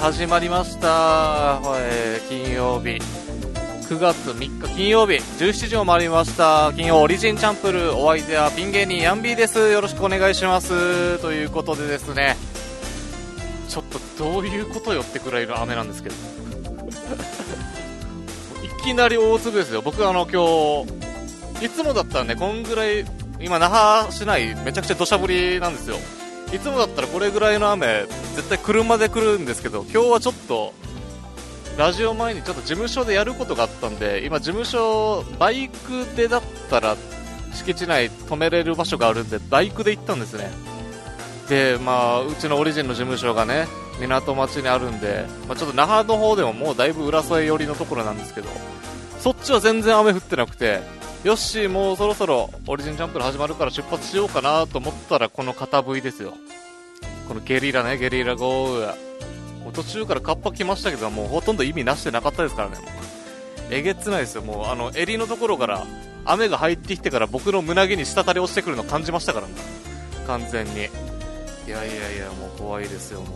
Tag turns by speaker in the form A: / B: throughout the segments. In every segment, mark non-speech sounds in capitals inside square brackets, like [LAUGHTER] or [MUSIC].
A: 始まりました、えー金曜日。9月3日金曜日。17時を回りました。金曜オリジンチャンプルお相手はピン芸人ヤンビーです。よろしくお願いします。ということでですね。ちょっとどういうことよってくらいの雨なんですけど。いきなり大粒ですよ。僕あの今日いつもだったらねこんぐらい今那覇市内めちゃくちゃ土砂降りなんですよ。いつもだったらこれぐらいの雨絶対車で来るんですけど今日はちょっとラジオ前にちょっと事務所でやることがあったんで今事務所バイクでだったら敷地内止めれる場所があるんでバイクで行ったんですね。でまあうちのオリジンの事務所がね港町にあるんで、まあ、ちょっと那覇の方でももうだいぶ浦添寄りのところなんですけどそっちは全然雨降ってなくてよしもうそろそろオリジンチャンプル始まるから出発しようかなと思ったらこの片 V ですよ。このゲリラねゲリラ豪雨もう途中からカッパ来ましたけどもうほとんど意味なしてなかったですからね。もうえげつないですよ。もうあの襟のところから雨が入ってきてから僕の胸毛に滴り落ちてくるの感じましたからね。完全に。いやいやいやもう怖いですよもう、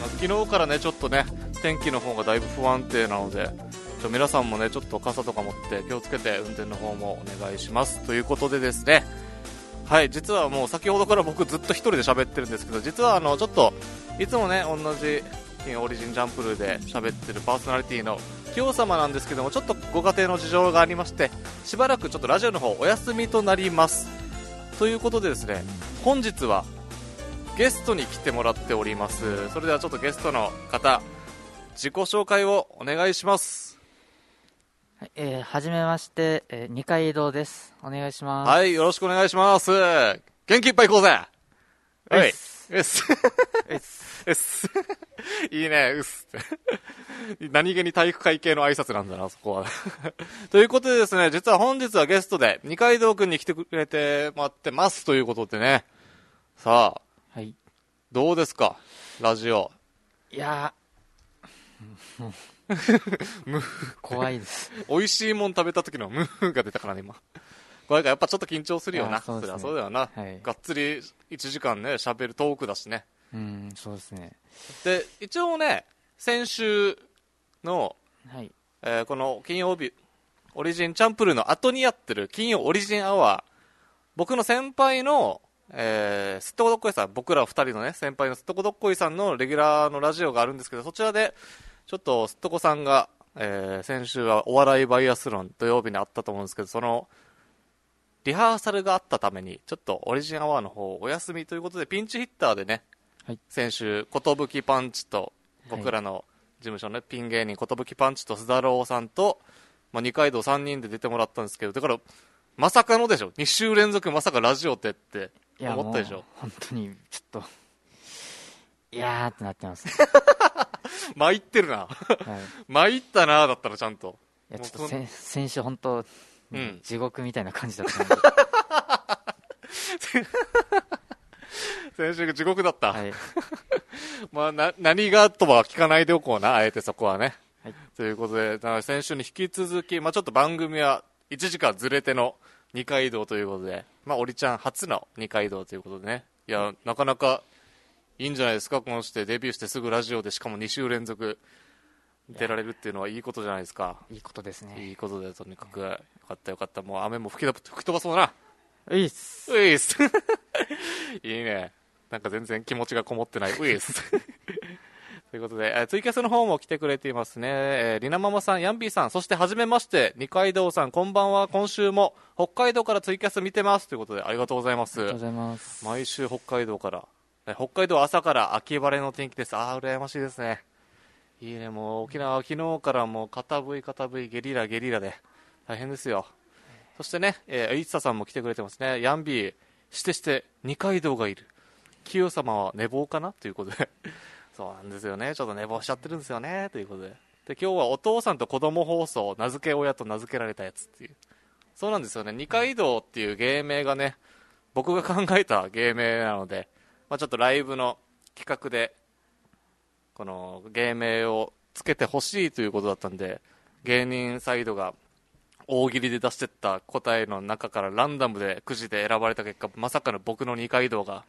A: ま昨日からねちょっとね天気の方がだいぶ不安定なので皆さんもねちょっと傘とか持って気をつけて運転の方もお願いします。ということでですね。はい。実はもう先ほどから僕ずっと一人で喋ってるんですけど実はあのちょっといつもね同じ金オリジンジャンプルーで喋ってるパーソナリティの清様なんですけどもちょっとご家庭の事情がありましてしばらくちょっとラジオの方お休みとなりますということでですね本日はゲストに来てもらっておりますそれではちょっとゲストの方自己紹介をお願いします
B: はい、えー、はじめまして、えー、二階堂です。お願いします。
A: はいよろしくお願いします。元気いっぱい行こうぜ。はい
B: す。
A: うっす。
B: うっす。
A: うっす。[LAUGHS] いいねうっす。っ [LAUGHS] て何気に体育会系の挨拶なんだなそこは。[LAUGHS] ということでですね実は本日はゲストで二階堂くんに来てくれてもらってます。ということでね。さあ
B: はい。
A: どうですか？ラジオ。
B: いやー、[LAUGHS] もう、怖いです。
A: 美味しいもん食べた時のムーが出たからね今。これがやっぱちょっと緊張するよな。
B: あそね。
A: りゃそうだよな、
B: はい。
A: がっつり1時間ね喋るトークだしね。
B: うん、そうですね。
A: で一応ね先週の、
B: はい。
A: えーこの金曜日オリジンチャンプルーの後にやってる金曜オリジンアワー僕の先輩のえー、すっとこどっこいさん僕ら二人のね先輩のすっとこどっこいさんのレギュラーのラジオがあるんですけどそちらでちょっとすっとこさんが、えー先週はお笑いバイアスロン土曜日にあったと思うんですけどそのリハーサルがあったためにちょっとオリジンアワーの方お休みということでピンチヒッターでね、
B: はい。
A: 先週寿パンチと僕らの事務所のね、ピン芸人寿パンチと須田郎さんと、まあ、二階堂3人で出てもらったんですけどだからまさかのでしょ？2週連続まさかラジオってって思ったでしょ？
B: 本当に、ちょっと、いやーってなってます。[LAUGHS] [LAUGHS]
A: 参ってるな。
B: はい。
A: 参ったなだったらちゃんと。
B: いや、ちょっとせ、先週本当、
A: うん。
B: 地獄みたいな感じだったので、[LAUGHS]
A: 先週が地獄だった、
B: はい。[LAUGHS]
A: まあ、な何がとは聞かないでおこうな。あえてそこはね、
B: はい。
A: ということで先週に引き続き、まあ、ちょっと番組は1時間ずれての二階堂ということで、まあ、おりちゃん初の二階堂ということでね。いやなかなかいいんじゃないですか？このしてデビューしてすぐラジオでしかも2週連続出られるっていうのはいいことじゃないですか
B: いいことですね。
A: いいことでとにかくよかったよかったもう雨も吹き吹き飛ばそうだな
B: ういっす。
A: ウィースいいね。なんか全然気持ちがこもってない。ウィースということで、えーツイキャスの方も来てくれていますね。えー、りなママさん、ヤンビーさん、そしてはじめまして、二階堂さん、こんばんは。今週も北海道からツイキャス見てます。ということで、ありがとうございます
B: ありがとう。ございます。
A: 毎週北海道から。北海道朝から秋晴れの天気です。ああ、羨ましいですね。いいね、もう沖縄は、昨日からもう片降い片降い、ゲリラゲリラで、大変ですよ。そしてね、えー、いつささんも来てくれてますね。ヤンビー、してして、二階堂がいる。清様は寝坊かな？ということで。[LAUGHS] そうなんですよね。ちょっと寝坊しちゃってるんですよね。ということで。で、今日はお父さんと子供放送、名付け親と名付けられたやつっていう。そうなんですよね。二階堂っていう芸名がね、僕が考えた芸名なので、まあ、ちょっとライブの企画でこの芸名をつけてほしいということだったんで芸人サイドが大喜利で出してった答えの中からランダムでくじで選ばれた結果まさかの僕の二階堂が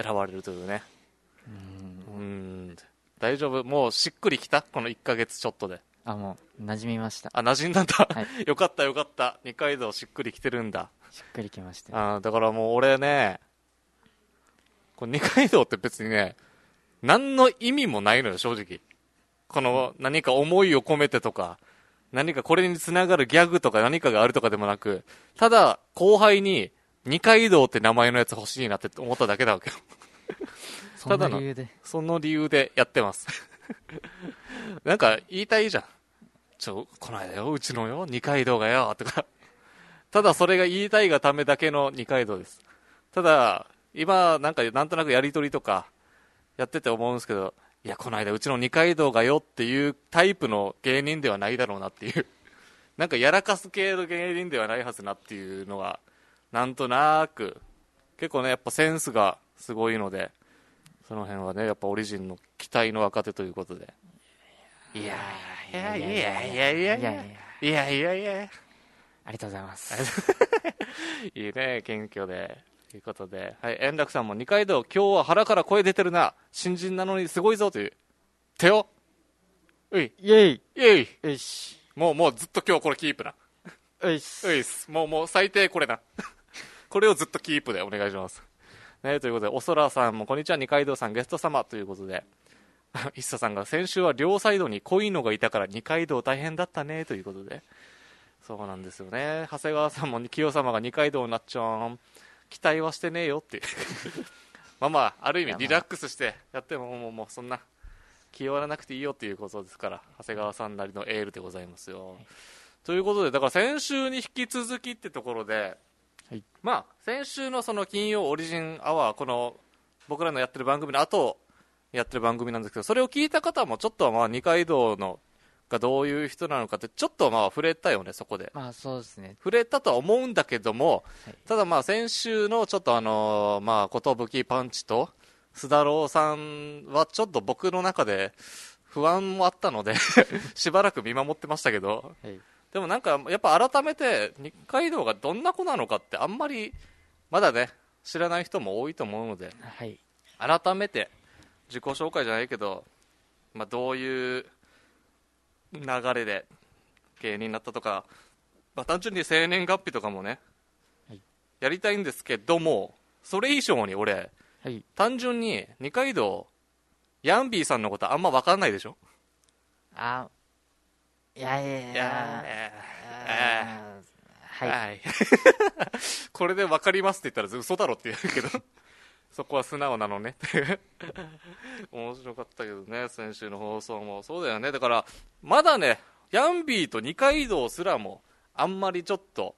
A: 選ばれるというねうーん大丈夫もうしっくりきた？この1ヶ月ちょっとで。
B: あ、もう、馴染みました。
A: あ、馴染んだんだ。
B: はい
A: よかったよかった。二階堂しっくりきてるんだ。
B: しっくりきました。
A: あーだからもう俺ね、これ二階堂って別にね、何の意味もないのよ、正直。この何か思いを込めてとか、何かこれにつながるギャグとか何かがあるとかでもなく、ただ後輩に二階堂って名前のやつ欲しいなって思っただけだわけよ。[LAUGHS] ただの。その理由でやってます。[LAUGHS] なんか言いたいじゃん。ちょ、この間よ、うちのよ、二階堂がよ、とか。ただそれが言いたいがためだけの二階堂です。ただ、今、なんかなんとなくやりとりとか、やってて思うんですけど、いや、この間うちの二階堂がよっていうタイプの芸人ではないだろうなっていう。[LAUGHS] なんかやらかす系の芸人ではないはずなっていうのが、なんとなく、結構ね、やっぱセンスがすごいので、その辺はね、やっぱオリジンの期待の若手ということで。いやいやいやいやいやいやいや
B: いやいや
A: いやいやいや
B: ありがとうございます。[LAUGHS]
A: いいね、謙虚で。ということで、はい、円楽さんも二階堂、今日は腹から声出てるな。新人なのにすごいぞという。手を。うい、
B: イェイ
A: イェイ。
B: よし。
A: もう、もうずっと今日これキープな。
B: よし。
A: ういっす。もう、もう最低これな。[LAUGHS] これをずっとキープでお願いします。ね、ということで、おそらさんもこんにちは、二階堂さんゲスト様ということで、[LAUGHS] 一茶さんが先週は両サイドに濃いのがいたから二階堂大変だったねということで、そうなんですよね。長谷川さんも清様が二階堂になっちゃうん。期待はしてねえよっていう。[LAUGHS] まあまあ、ある意味リラックスしてやっても、もう、もうそんな、気負わなくていいよっていうことですから、長谷川さんなりのエールでございますよ。ということで、だから先週に引き続きってところで、
B: はい
A: まあ、先週のその金曜オリジンアワー、この僕らのやってる番組の後やってる番組なんですけど、それを聞いた方もちょっとはまあ二階堂のがどういう人なのかって、ちょっとはまあ触れたよね、そこで。
B: まあそうですね。
A: 触れたとは思うんだけども、
B: はい
A: ただまあ先週のちょっとあのーまあ、寿パンチと、須田郎さんはちょっと僕の中で不安もあったので、[LAUGHS] しばらく見守ってましたけど、
B: はい。
A: でもなんか、やっぱ改めて、二階堂がどんな子なのかってあんまり、まだね、知らない人も多いと思うので、
B: はい。
A: 改めて、自己紹介じゃないけど、まあ、どういう流れで芸人になったとか、まあ、単純に生年月日とかもね、
B: はい
A: やりたいんですけども、それ以上に俺、
B: はい。
A: 単純に二階堂、ヤンビーさんのことあんま分かんないでしょ？
B: あ、いやいやい
A: い
B: や
A: や
B: あーはい。
A: はい。[LAUGHS] これで分かりますって言ったら嘘だろって言うけど、そこは素直なのねっていう。[LAUGHS] 面白かったけどね、先週の放送も。そうだよね。だから、まだね、ヤンビーと二階堂すらも、あんまりちょっと、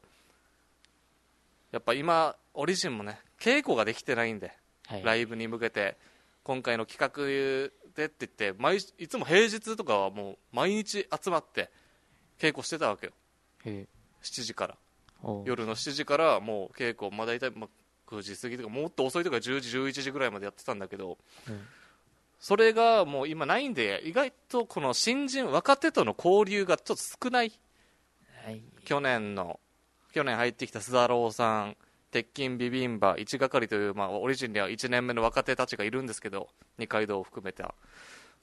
A: やっぱ今、オリジンもね、稽古ができてないんで、
B: はい。
A: ライブに向けて、今回の企画でって言って、毎いつも平日とかはもう毎日集まって稽古してたわけよ。
B: へ
A: 7時から。
B: お
A: 夜の7時からもう稽古、まあ、大体まあ9時過ぎとかもっと遅いとか10時11時ぐらいまでやってたんだけど
B: うん。
A: それがもう今ないんで意外とこの新人若手との交流がちょっと少ない。
B: はい。
A: 去年の去年入ってきた須田郎さん鉄筋ビビンバ一係という、まあ、オリジンには1年目の若手たちがいるんですけど二階堂を含めた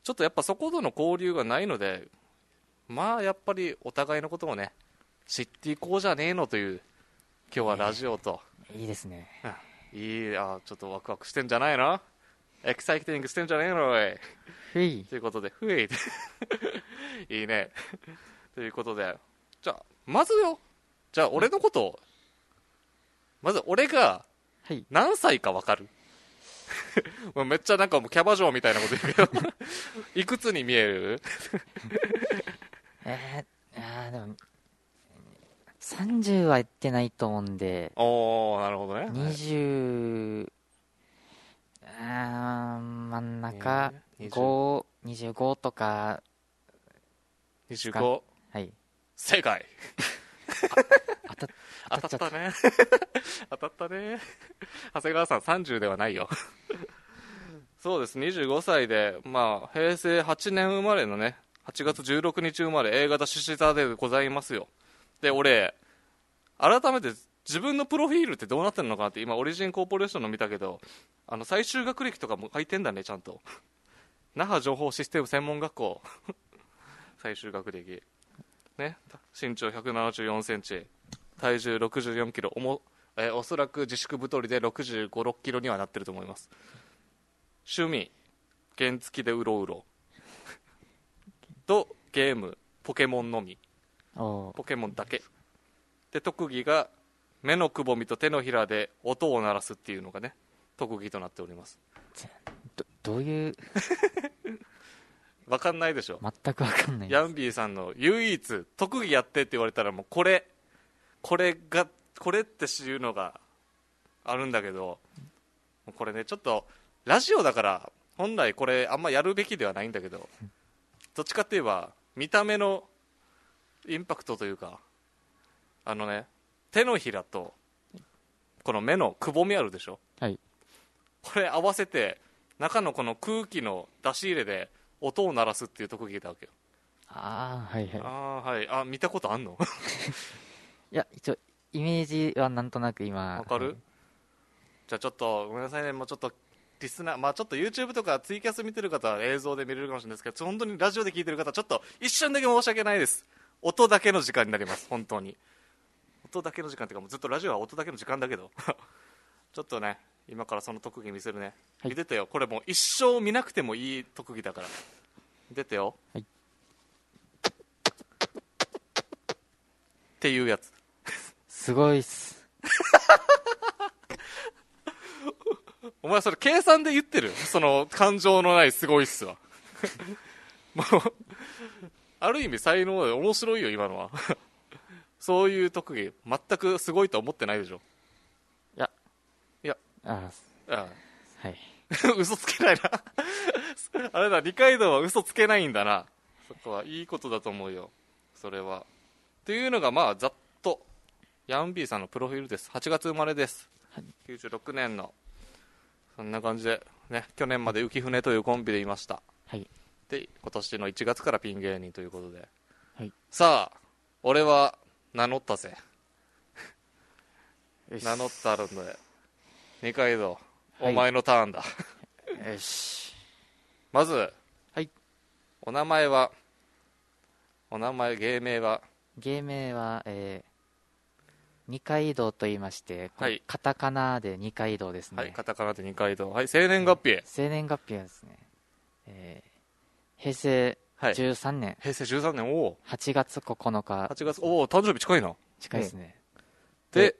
A: ちょっとやっぱそことの交流がないのでまあやっぱりお互いのことをね知っていこうじゃねえのという今日はラジオと、
B: いいですね。[LAUGHS]
A: いいあちょっとワクワクしてんじゃないの？エキサイティングしてんじゃねえのおい。
B: ふい。
A: ということでふい。[LAUGHS] いいね。ということでじゃあまずよ。じゃあ俺のこと。をまず俺が
B: はい。
A: 何歳か分かる？も [LAUGHS] うめっちゃなんかもうキャバ嬢みたいなこと言うけど。いくつに見える？
B: えー、あーでも、30は言ってないと思うんで、
A: おおなるほどね。
B: 20、あー真ん中、
A: えー
B: 5、25とか、
A: 25
B: はい。
A: 正解。
B: 当た [LAUGHS]
A: 当たったね。当たった。ね。長谷川さん30ではないよ。そうです。25歳でまあ平成8年生まれのね8月16日生まれ A 型獅子座でございますよで俺改めて自分のプロフィールってどうなってるのかなって今オリジンコーポレーションの見たけどあの最終学歴とかも書いてんだねちゃんと。[LAUGHS] 那覇情報システム専門学校。[LAUGHS] 最終学歴。ね。身長1 7 4センチ。体重6 4キロ。おも、えおそらく自粛太りで6 5 6キロにはなってると思います。趣味。原付でうろうろ。[LAUGHS] とゲーム。ポケモンのみ。ポケモンだけ。で特技が目のくぼみと手のひらで音を鳴らすっていうのがね特技となっております。
B: どどういう？[LAUGHS]
A: わかんないでしょ。
B: 全くわかんない
A: ヤンビーさんの唯一特技やってって言われたらもうこれ。これがこれっていうのがあるんだけどこれねちょっとラジオだから本来これあんまやるべきではないんだけどどっちかって言えば見た目のインパクトというかあのね手のひらとこの目のくぼみあるでしょ？
B: はい。
A: これ合わせて中のこの空気の出し入れで音を鳴らすっていう特技だわけよ。
B: ああはいはい。
A: ああはい。あ見たことあんの？[LAUGHS]
B: いや一応イメージはなんとなく今
A: わかる、
B: はい。
A: じゃあちょっとごめんなさいね。もうちょっとリスナーまあちょっと YouTube とかツイキャス見てる方は映像で見れるかもしれないですけど本当にラジオで聞いてる方はちょっと一瞬だけ申し訳ないです音だけの時間になります本当に。音だけの時間っていうかもうずっとラジオは音だけの時間だけど。[LAUGHS] ちょっとね今からその特技見せるね、
B: はい。
A: 見ててよ。これもう一生見なくてもいい特技だから。出てよ、
B: はい。
A: っていうやつ。[LAUGHS]
B: すごいっす。[LAUGHS]
A: お前それ計算で言ってる？その感情のないすごいっすわ。もうある意味才能で面白いよ今のは。[LAUGHS] そういう特技全くすごいと思ってないでしょ。
B: いや。
A: いや。
B: あ
A: あ
B: あはい。
A: あ [LAUGHS] 嘘つけないな。[LAUGHS] あれだ二階堂は嘘つけないんだな。そこはいいことだと思うよ。それは。っていうのがまあざっと。ヤンビーさんのプロフィールです。8月生まれです、
B: はい。
A: 96年の。そんな感じでね去年まで浮舟というコンビでいました。
B: はい
A: で今年の1月からピン芸人ということで、
B: はい。
A: さあ俺は名乗ったぜ。名乗ってあるんで二階堂
B: はい。
A: お前のターンだ、
B: よし。
A: まず、
B: はい。
A: お名前はお名前芸名は？
B: 芸名は、えー、二階堂と言いまして、
A: はい。
B: カタカナで二階堂ですね、
A: はいカタカナで二階堂。はい生年月日。
B: 生年月日はですね、えー平成
A: はい
B: 13年。
A: 平成13年。おお。
B: 8月9日。
A: 8月。おお誕生日近いな。
B: 近いですね、
A: で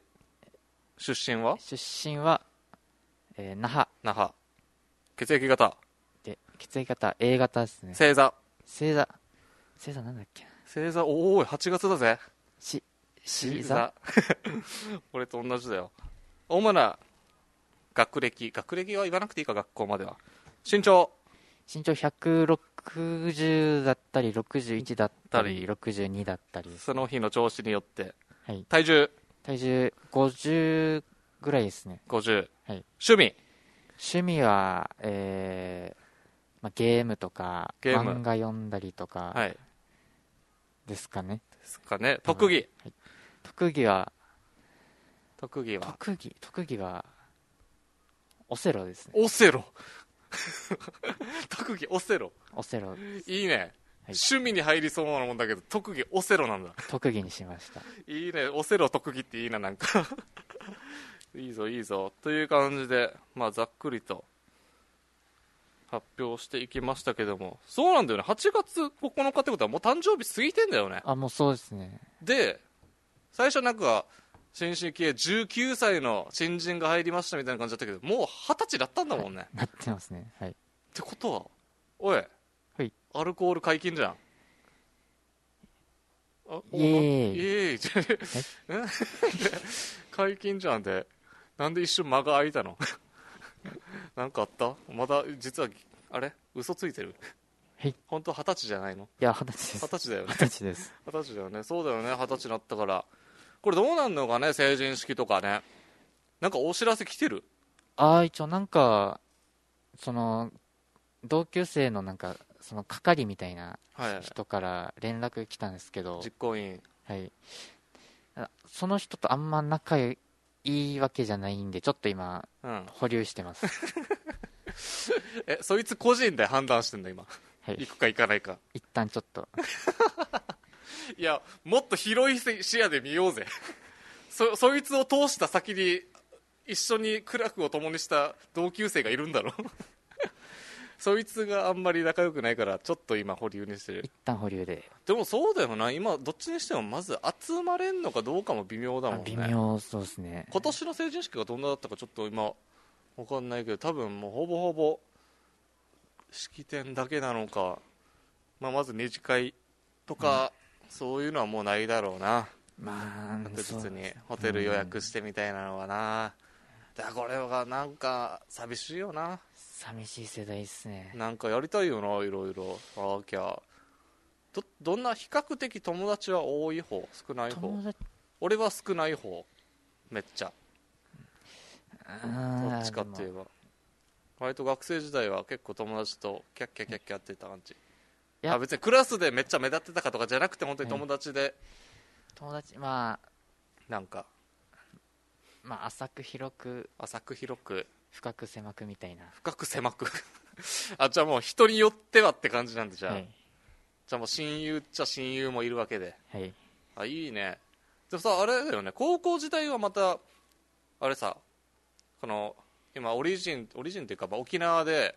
A: 出身は？
B: 出身は、えー那覇。
A: 那覇。血液型。
B: で血液型 A 型ですね。
A: 星座。
B: 星座。星座なんだっけな。
A: 星座。おお8月だぜ。
B: しし座。[LAUGHS]
A: 俺と同じだよ。主な学歴。学歴は言わなくていいか学校までは。身長。
B: 身長160だったり61だったり62だったり。
A: その日の調子によって。
B: はい。
A: 体重？
B: 体重50ぐらいですね。
A: 50、
B: はい。
A: 趣味？
B: 趣味は、えーまあ、ゲームとか
A: ゲーム。
B: 漫画読んだりとか
A: はい。で
B: ですかね、
A: すかね。特技？
B: 特技は
A: 特技は？
B: 特技特技はオセロですね。
A: オセロ [LAUGHS] 特技オセロ。
B: オセロ。
A: いいね、
B: はい。
A: 趣味に入りそうなもんだけど特技オセロなんだ。
B: 特技にしました。
A: いいね。オセロ特技っていいななんか。[LAUGHS] いいぞいいぞ。という感じでまあざっくりと発表していきましたけども。そうなんだよね。8月9日ってことはもう誕生日過ぎてんだよね。
B: あもうそうですね。
A: で最初なんか新進気鋭19歳の新人が入りましたみたいな感じだったけどもう二十歳だったんだもんね、っ
B: なってますね。はい。
A: てことはおい、
B: はい。
A: アルコール解禁じゃん。あ
B: イエーイ。
A: イエーイ。[LAUGHS] 解禁じゃんで。なんで一瞬間が空いたの？[LAUGHS] なんかあった？まだ実はあれ？嘘ついてる？
B: はい。
A: 本当は二十歳じゃないの？
B: いや二十歳です。
A: 二十歳だよね。
B: 二十歳です。
A: 二十歳だよね。そうだよね。二十歳になったからこれどうなんのかね成人式とかね。なんかお知らせ来てる？
B: ああ一応なんかその同級生のなんかその係みたいな
A: はい。
B: 人から連絡来たんですけど。
A: 実行委員。
B: はい、あその人とあんま仲いいわけじゃないんでちょっと今
A: うん。
B: 保留してます。[LAUGHS]
A: えそいつ個人で判断してんだ今？
B: はい。
A: 行くか行かないか。
B: 一旦ちょっと [LAUGHS]
A: いやもっと広い視野で見ようぜ。そそいつを通した先に一緒に苦楽を共にした同級生がいるんだろ [LAUGHS] そいつがあんまり仲良くないからちょっと今保留にしてる。
B: 一旦保留で。
A: でもそうだよな。今どっちにしてもまず集まれんのかどうかも微妙だもんね。
B: あ微妙そうですね。
A: 今年の成人式がどんなだったかちょっと今わかんないけど多分もうほぼほぼ式典だけなのか、まあ、まず二次会とか、そういうのはもうないだろうな。
B: まあ
A: 確実にホテル予約してみたいなのはな、だからこれがなんか寂しいよな。
B: 寂しい世代ですね。
A: なんかやりたいよないろいろ。あきゃどどんな比較的友達は多い方？少ない方？俺は少ない方。めっちゃ。
B: ど
A: どっちかって言えば。割と学生時代は結構友達とキャッキャキャッキャやってた感じ。
B: いや
A: あ別にクラスでめっちゃ目立ってたかとかじゃなくて本当に友達で。
B: 友達まあ
A: なんか。
B: まあ浅く広く
A: 浅く広く。
B: 深く狭くみたいな。
A: 深く狭く。[LAUGHS] あじゃあもう人によってはって感じなんでじゃあ、
B: はい。
A: じゃあもう親友っちゃ親友もいるわけで。
B: はい。
A: あいいね。でもさあれだよね。高校時代はまたあれさこの今オリジンオリジンっていうか、まあ、沖縄で
B: はい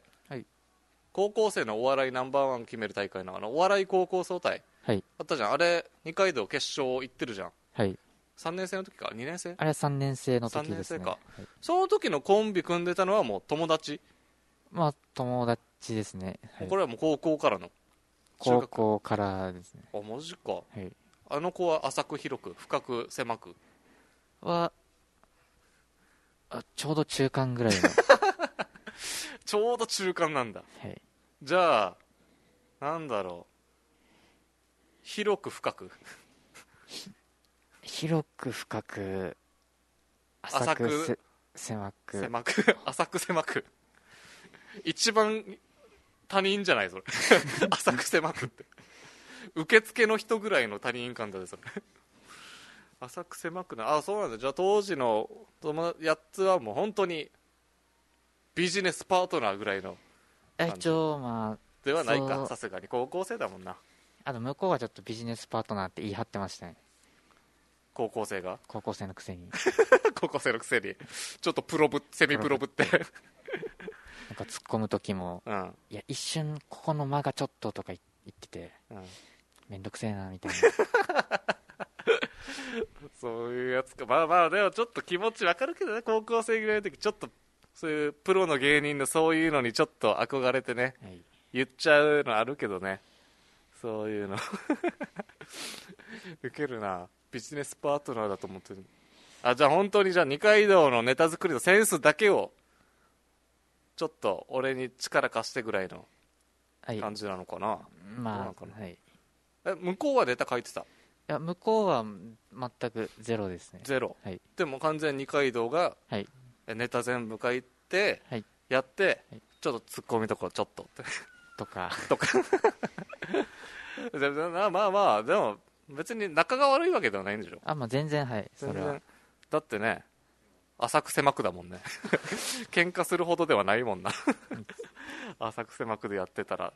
A: 高校生のお笑いナンバーワン決める大会のあのお笑い高校総体。
B: はい。
A: あったじゃん。あれ二階堂決勝行ってるじゃん。
B: はい。
A: 3年生の時か？2年生？
B: あれは3年生の時ですね。
A: 三年生か。
B: はい。
A: その時のコンビ組んでたのはもう友達、
B: まあ友達ですね、はい。
A: これはもう高校からの？中
B: 高
A: 学
B: 校からですね。
A: あマジか。
B: はい。
A: あの子は浅く広く深く狭く？
B: はあちょうど中間ぐらいの。[LAUGHS]
A: ちょうど中間なんだ。
B: はい
A: じゃあなんだろう。広く深く。
B: 広く深く
A: 浅く
B: 狭く。
A: 狭く [LAUGHS] 浅く狭く。一番他人じゃないそれ。[LAUGHS] 浅く狭くって。受付の人ぐらいの他人感だねそれ。[LAUGHS] 浅く狭くなあそうなんだ。じゃあ当時の友達8つはもう本当にビジネスパートナーぐらいの
B: え一応ま
A: ではないかさすがに高校生だもんな。
B: ああと向こうはちょっとビジネスパートナーって言い張ってましたね。
A: 高校生が？
B: 高校生のくせに。[LAUGHS]
A: 高校生のくせに。ちょっとプロぶセミプロぶって。[LAUGHS]
B: なんか突っ込む時も
A: うん。
B: いや一瞬ここの間がちょっととか言言ってて
A: うん。
B: めんどくせえなみたい [LAUGHS]
A: そういうやつか。まあまあでもちょっと気持ちわかるけどね高校生ぐらいの時ちょっとそういうプロの芸人のそういうのにちょっと憧れてね
B: な、はい、
A: 言っちゃうのあるけどね。そういうの。[LAUGHS] ウケるな。ビジネスパートナーだと思ってる。あじゃあ本当にじゃあ二階堂のネタ作りのセンスだけをちょっと俺に力貸してぐらいの
B: はい、
A: 感じなのかな、どうな
B: まあ、はい、い
A: え向こうはネタ書いてた？
B: や向こうは全くゼロですね。
A: ゼロ。
B: はい。
A: でも完全に二階堂が
B: はい。
A: えネタ全部書いて、
B: はい。
A: やって、
B: はい。
A: ちょっとツッコミとこちょっと
B: とか。[LAUGHS]
A: とか。まあまあまあでも別に仲が悪いわけではないんでしょ。
B: あまあ全然はいそれは。
A: だってね浅く狭くだもんね。[LAUGHS] 喧嘩するほどではないもんな。[LAUGHS] 浅く狭くでやってたら。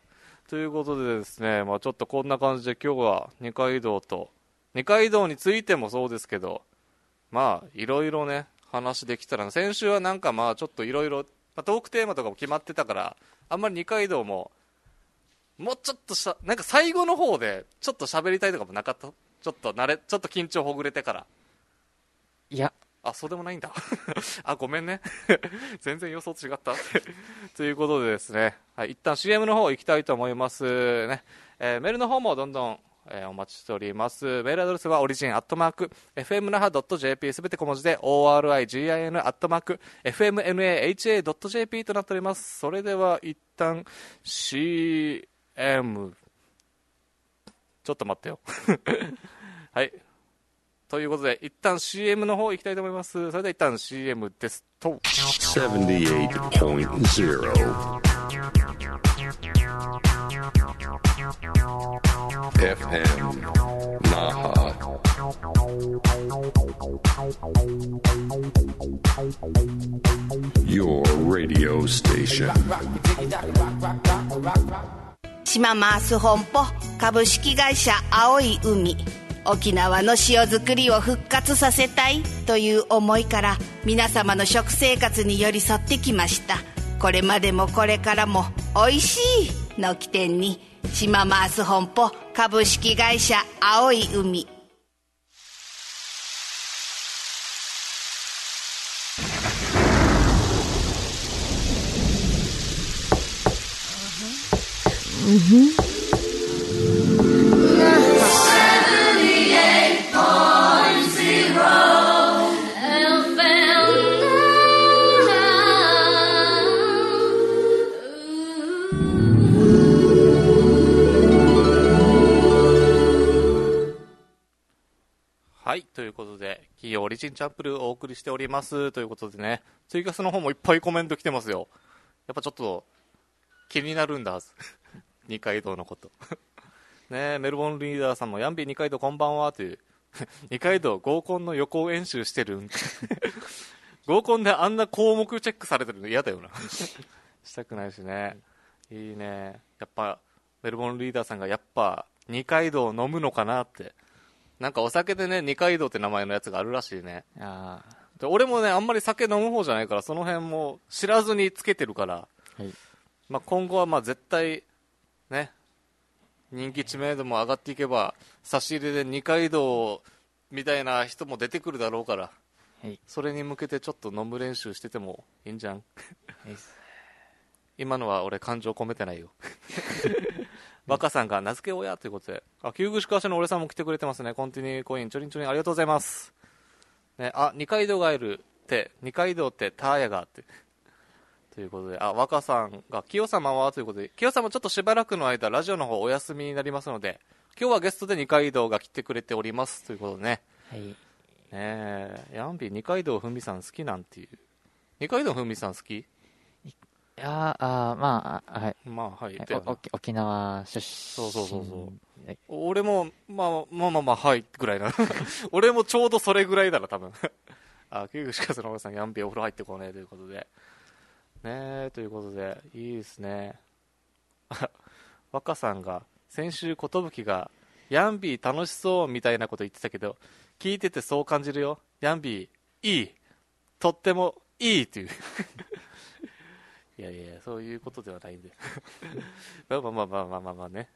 A: ということでですね、まあ、ちょっとこんな感じで今日は二階堂と二階堂についてもそうですけどまあいろいろね話できたら先週はなんかまあちょっといろいろトークテーマとかも決まってたからあんまり二階堂ももうちょっとしたなんか最後の方でちょっと喋りたいとかもなかった？ちょっと慣れちょっと緊張ほぐれてから。
B: いや。
A: あそうでもないんだ。[LAUGHS] あごめんね。[LAUGHS] 全然予想と違った。[LAUGHS] ということでですね、はい、一旦 CM の方行きたいと思いますね、えーメールの方もどんどん、えーお待ちしております。メールアドレスはオリジンアットマーク FM 那覇 .jp すべて小文字で ORIGIN アットマーク FMNAHA.jp となっております。それでは一旦 CM ちょっと待ってよ。[LAUGHS] はい。ということで、一旦 CM の方行きたいと思います。それでは一旦 CM です。と。
C: 78.0 FM Naha. Your radio station.
D: 島マース本舗株式会社青い海沖縄の塩作りを復活させたいという思いから皆様の食生活に寄り添ってきましたこれまでもこれからも「おいしい」の起点に島マース本舗株式会社青い海。うん。
A: はい、ということで、企業オリジンチャンプルをお送りしております。ということでね、ツイキャスの方もいっぱいコメント来てますよ。やっぱちょっと、気になるんだはず。[LAUGHS] 二階堂のこと。ねメルボンリーダーさんも、ヤンビー二階堂こんばんは、という。[LAUGHS] 二階堂合コンの予行演習してるん [LAUGHS] 合コンであんな項目チェックされてるの嫌だよな。したくないしね。いいね。やっぱ、メルボンリーダーさんがやっぱ、二階堂飲むのかなって。なんかお酒でね、二階堂って名前のやつがあるらしいね。
B: あ
A: で俺もね、あんまり酒飲む方じゃないから、その辺も知らずにつけてるから、
B: ーはい
A: まあ、今後はまあ絶対、ね、人気知名度も上がっていけば、差し入れで二階堂みたいな人も出てくるだろうから、
B: はい
A: それに向けてちょっと飲む練習しててもいいんじゃん。
B: はい
A: 今のは俺感情込めてないよ。[LAUGHS] [LAUGHS] 若さんが名付け親ということで、あ、旧串川市の俺さんも来てくれてますね。コンティニューコイン、ちょりんちょりんありがとうございます。ね、あ、二階堂がいるって、二階堂ってターヤがあって。ということで、あ、若さんが、清様は？ということで、清様ちょっとしばらくの間、ラジオの方お休みになりますので、今日はゲストで二階堂が来てくれております。ということでね。
B: はい
A: ねえ、ヤンビー二階堂ふみさん好きなんていう。二階堂ふみさん好き？
B: いやーあーまああはい
A: まあ、はい。
B: 沖沖縄出身
A: そうそうそうそう
B: はい
A: 俺も、まあ、まあまあまあ、はい、ぐらいな。[LAUGHS] 俺もちょうどそれぐらいだな、多分。[LAUGHS] あ、旧串カスのおばさん、ヤンビーお風呂入ってこうね、ということで。ねえ、ということで、いいですね。あ [LAUGHS] 若さんが、先週、寿が、ヤンビー楽しそうみたいなこと言ってたけど、聞いててそう感じるよ。ヤンビー、いい。とってもいいっていう。いやいや、そういうことではないんで。ま [LAUGHS] あまあまあまあまあまあまあね。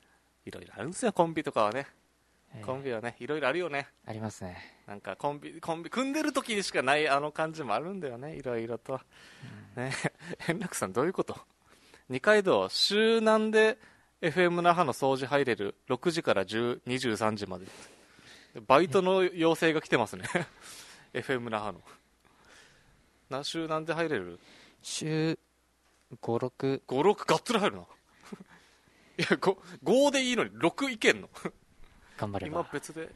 A: いろいろあるんですよ、コンビとかはね。
B: はい
A: コンビはね、いろいろあるよね。
B: ありますね
A: なんかコンビ、コンビ、組んでる時にしかないあの感じもあるんだよね、いろいろと。ね、[LAUGHS] 円楽さんどういうこと？二階堂、週何で FM 那覇の掃除入れる？6時から10 23時まで。バイトの要請が来てますね。[LAUGHS] FM 那覇の。な、週何で入れる？
B: 週56
A: 5、6がっつり入るな。[LAUGHS] いや、5、5でいいのに6いけんの。今
B: 頑張れば。
A: 別で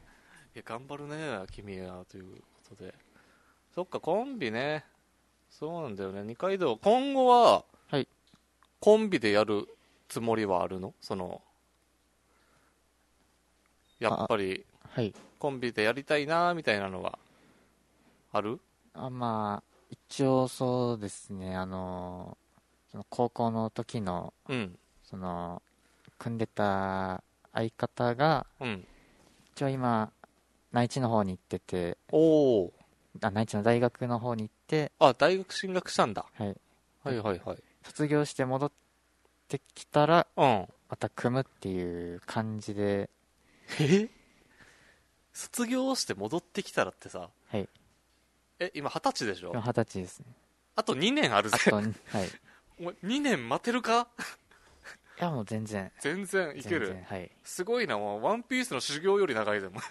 A: いや頑張るね君はということで。そっかコンビね。そうなんだよね。二階堂。今後は
B: はい。
A: コンビでやるつもりはあるの？そのやっぱり
B: はい。
A: コンビでやりたいなみたいなのはある？
B: あまあ一応そうですね。あのその高校の時の
A: うん。
B: その組んでた相方が
A: うん。
B: 一応今内地の方に行ってて
A: おお
B: あ内地の大学の方に行って、
A: あ大学進学したんだ。
B: はい、
A: はいはいはい。
B: 卒業して戻ってきたら
A: うん。
B: また組むっていう感じで。
A: え？卒業して戻ってきたらってさ。
B: はい。
A: え今二十歳でしょ？
B: 今二十歳ですね。
A: あと2年あるぜ。
B: あとはいい
A: お前2年待てるか？
B: やもう全然。
A: 全然いける？
B: はい。
A: すごいなもうワンピースの修行より長いぜもう。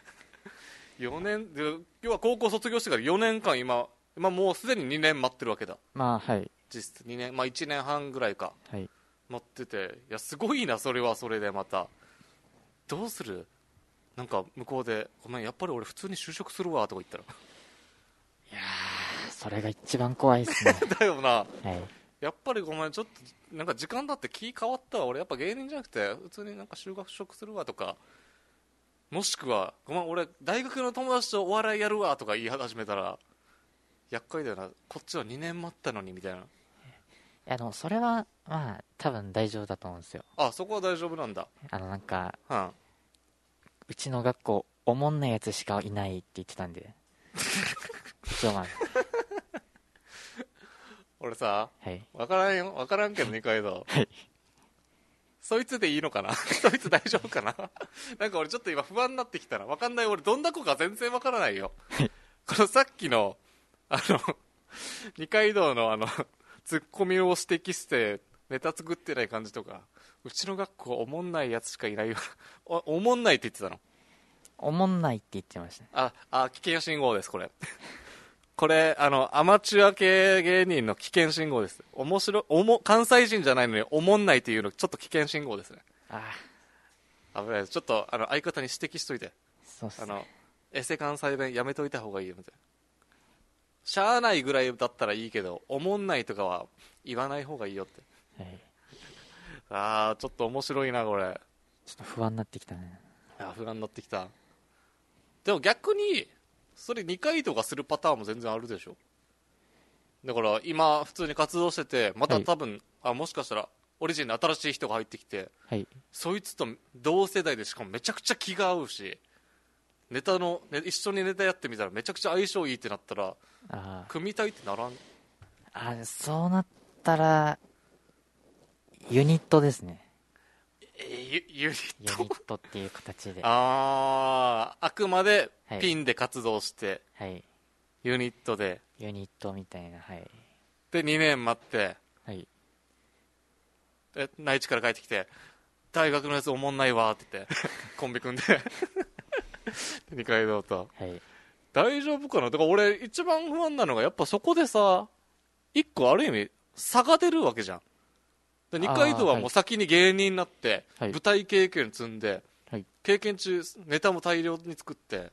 A: [LAUGHS] 4年で要は高校卒業してから4年間今今もうすでに2年待ってるわけだ。
B: まあはい。
A: 実質2年まあ1年半ぐらいか。
B: はい。
A: 待ってて。いやすごいなそれはそれでまた。どうする？なんか向こうで「ごめんやっぱり俺普通に就職するわ」とか言ったら。
B: それが一番怖いですね。[LAUGHS]
A: だよな。
B: はい
A: やっぱりごめんちょっとなんか時間だって気変わったわ。俺やっぱ芸人じゃなくて普通になんか就学職するわとか。もしくはごめん俺大学の友達とお笑いやるわとか言い始めたら厄介だよな。こっちは2年待ったのにみたいな。
B: あのそれはまあ多分大丈夫だと思うんですよ。
A: あそこは大丈夫なんだ。
B: あのなんか
A: うん。
B: うちの学校おもんないやつしかいないって言ってたんで。[LAUGHS] 一応まあ
A: 俺さ
B: はい。
A: 分からんよ。分からんけど二階堂。
B: はい。
A: そいつでいいのかな？[LAUGHS] そいつ大丈夫かな？[LAUGHS] なんか俺ちょっと今不安になってきたな。分かんない。俺どんな子か全然分からないよ。このさっきのあの二階堂のあのツッコミを指摘してネタ作ってない感じとかうちの学校おもんないやつしかいないよおおもんないって言ってたの？
B: おもんないって言ってました
A: ああ危険信号ですこれこれあのアマチュア系芸人の危険信号です。面白おも関西人じゃないのにおもんないっていうのちょっと危険信号ですね。
B: あ
A: 危ないです。ちょっとあの相方に指摘しといて。
B: そうっすね。
A: あのエセ関西弁やめといた方がいいよみたいな。しゃあないぐらいだったらいいけどおもんないとかは言わない方がいいよって。
B: はい。
A: ああちょっと面白いなこれ。
B: ちょっと不安になってきたね。
A: いや不安になってきた。でも逆にそれ二階堂がするパターンも全然あるでしょ。だから今普通に活動しててまた
B: はい。
A: 多分、あもしかしたらオリジンに新しい人が入ってきて
B: はい。
A: そいつと同世代でしかもめちゃくちゃ気が合うしネタの、ね、一緒にネタやってみたらめちゃくちゃ相性いいってなったら
B: あ
A: 組みたいってならん？
B: ああそうなったらユニットですね。
A: えユユニット？
B: ユニットっていう形で。は
A: あああくまで
B: はい。
A: ピンで活動して、
B: い。
A: ユニットで。
B: ユニットみたいなはい。
A: で2年待って。
B: はい。
A: え内地から帰ってきて大学のやつおもんないわって言って [LAUGHS] コンビ組んで [LAUGHS] 二階堂と。
B: はい。
A: 大丈夫かな？だから俺一番不安なのがやっぱそこでさ一個ある意味差が出るわけじゃんで二階堂はもう先に芸人になって、
B: はい。
A: 舞台経験積んで、
B: はい。
A: 経験中ネタも大量に作って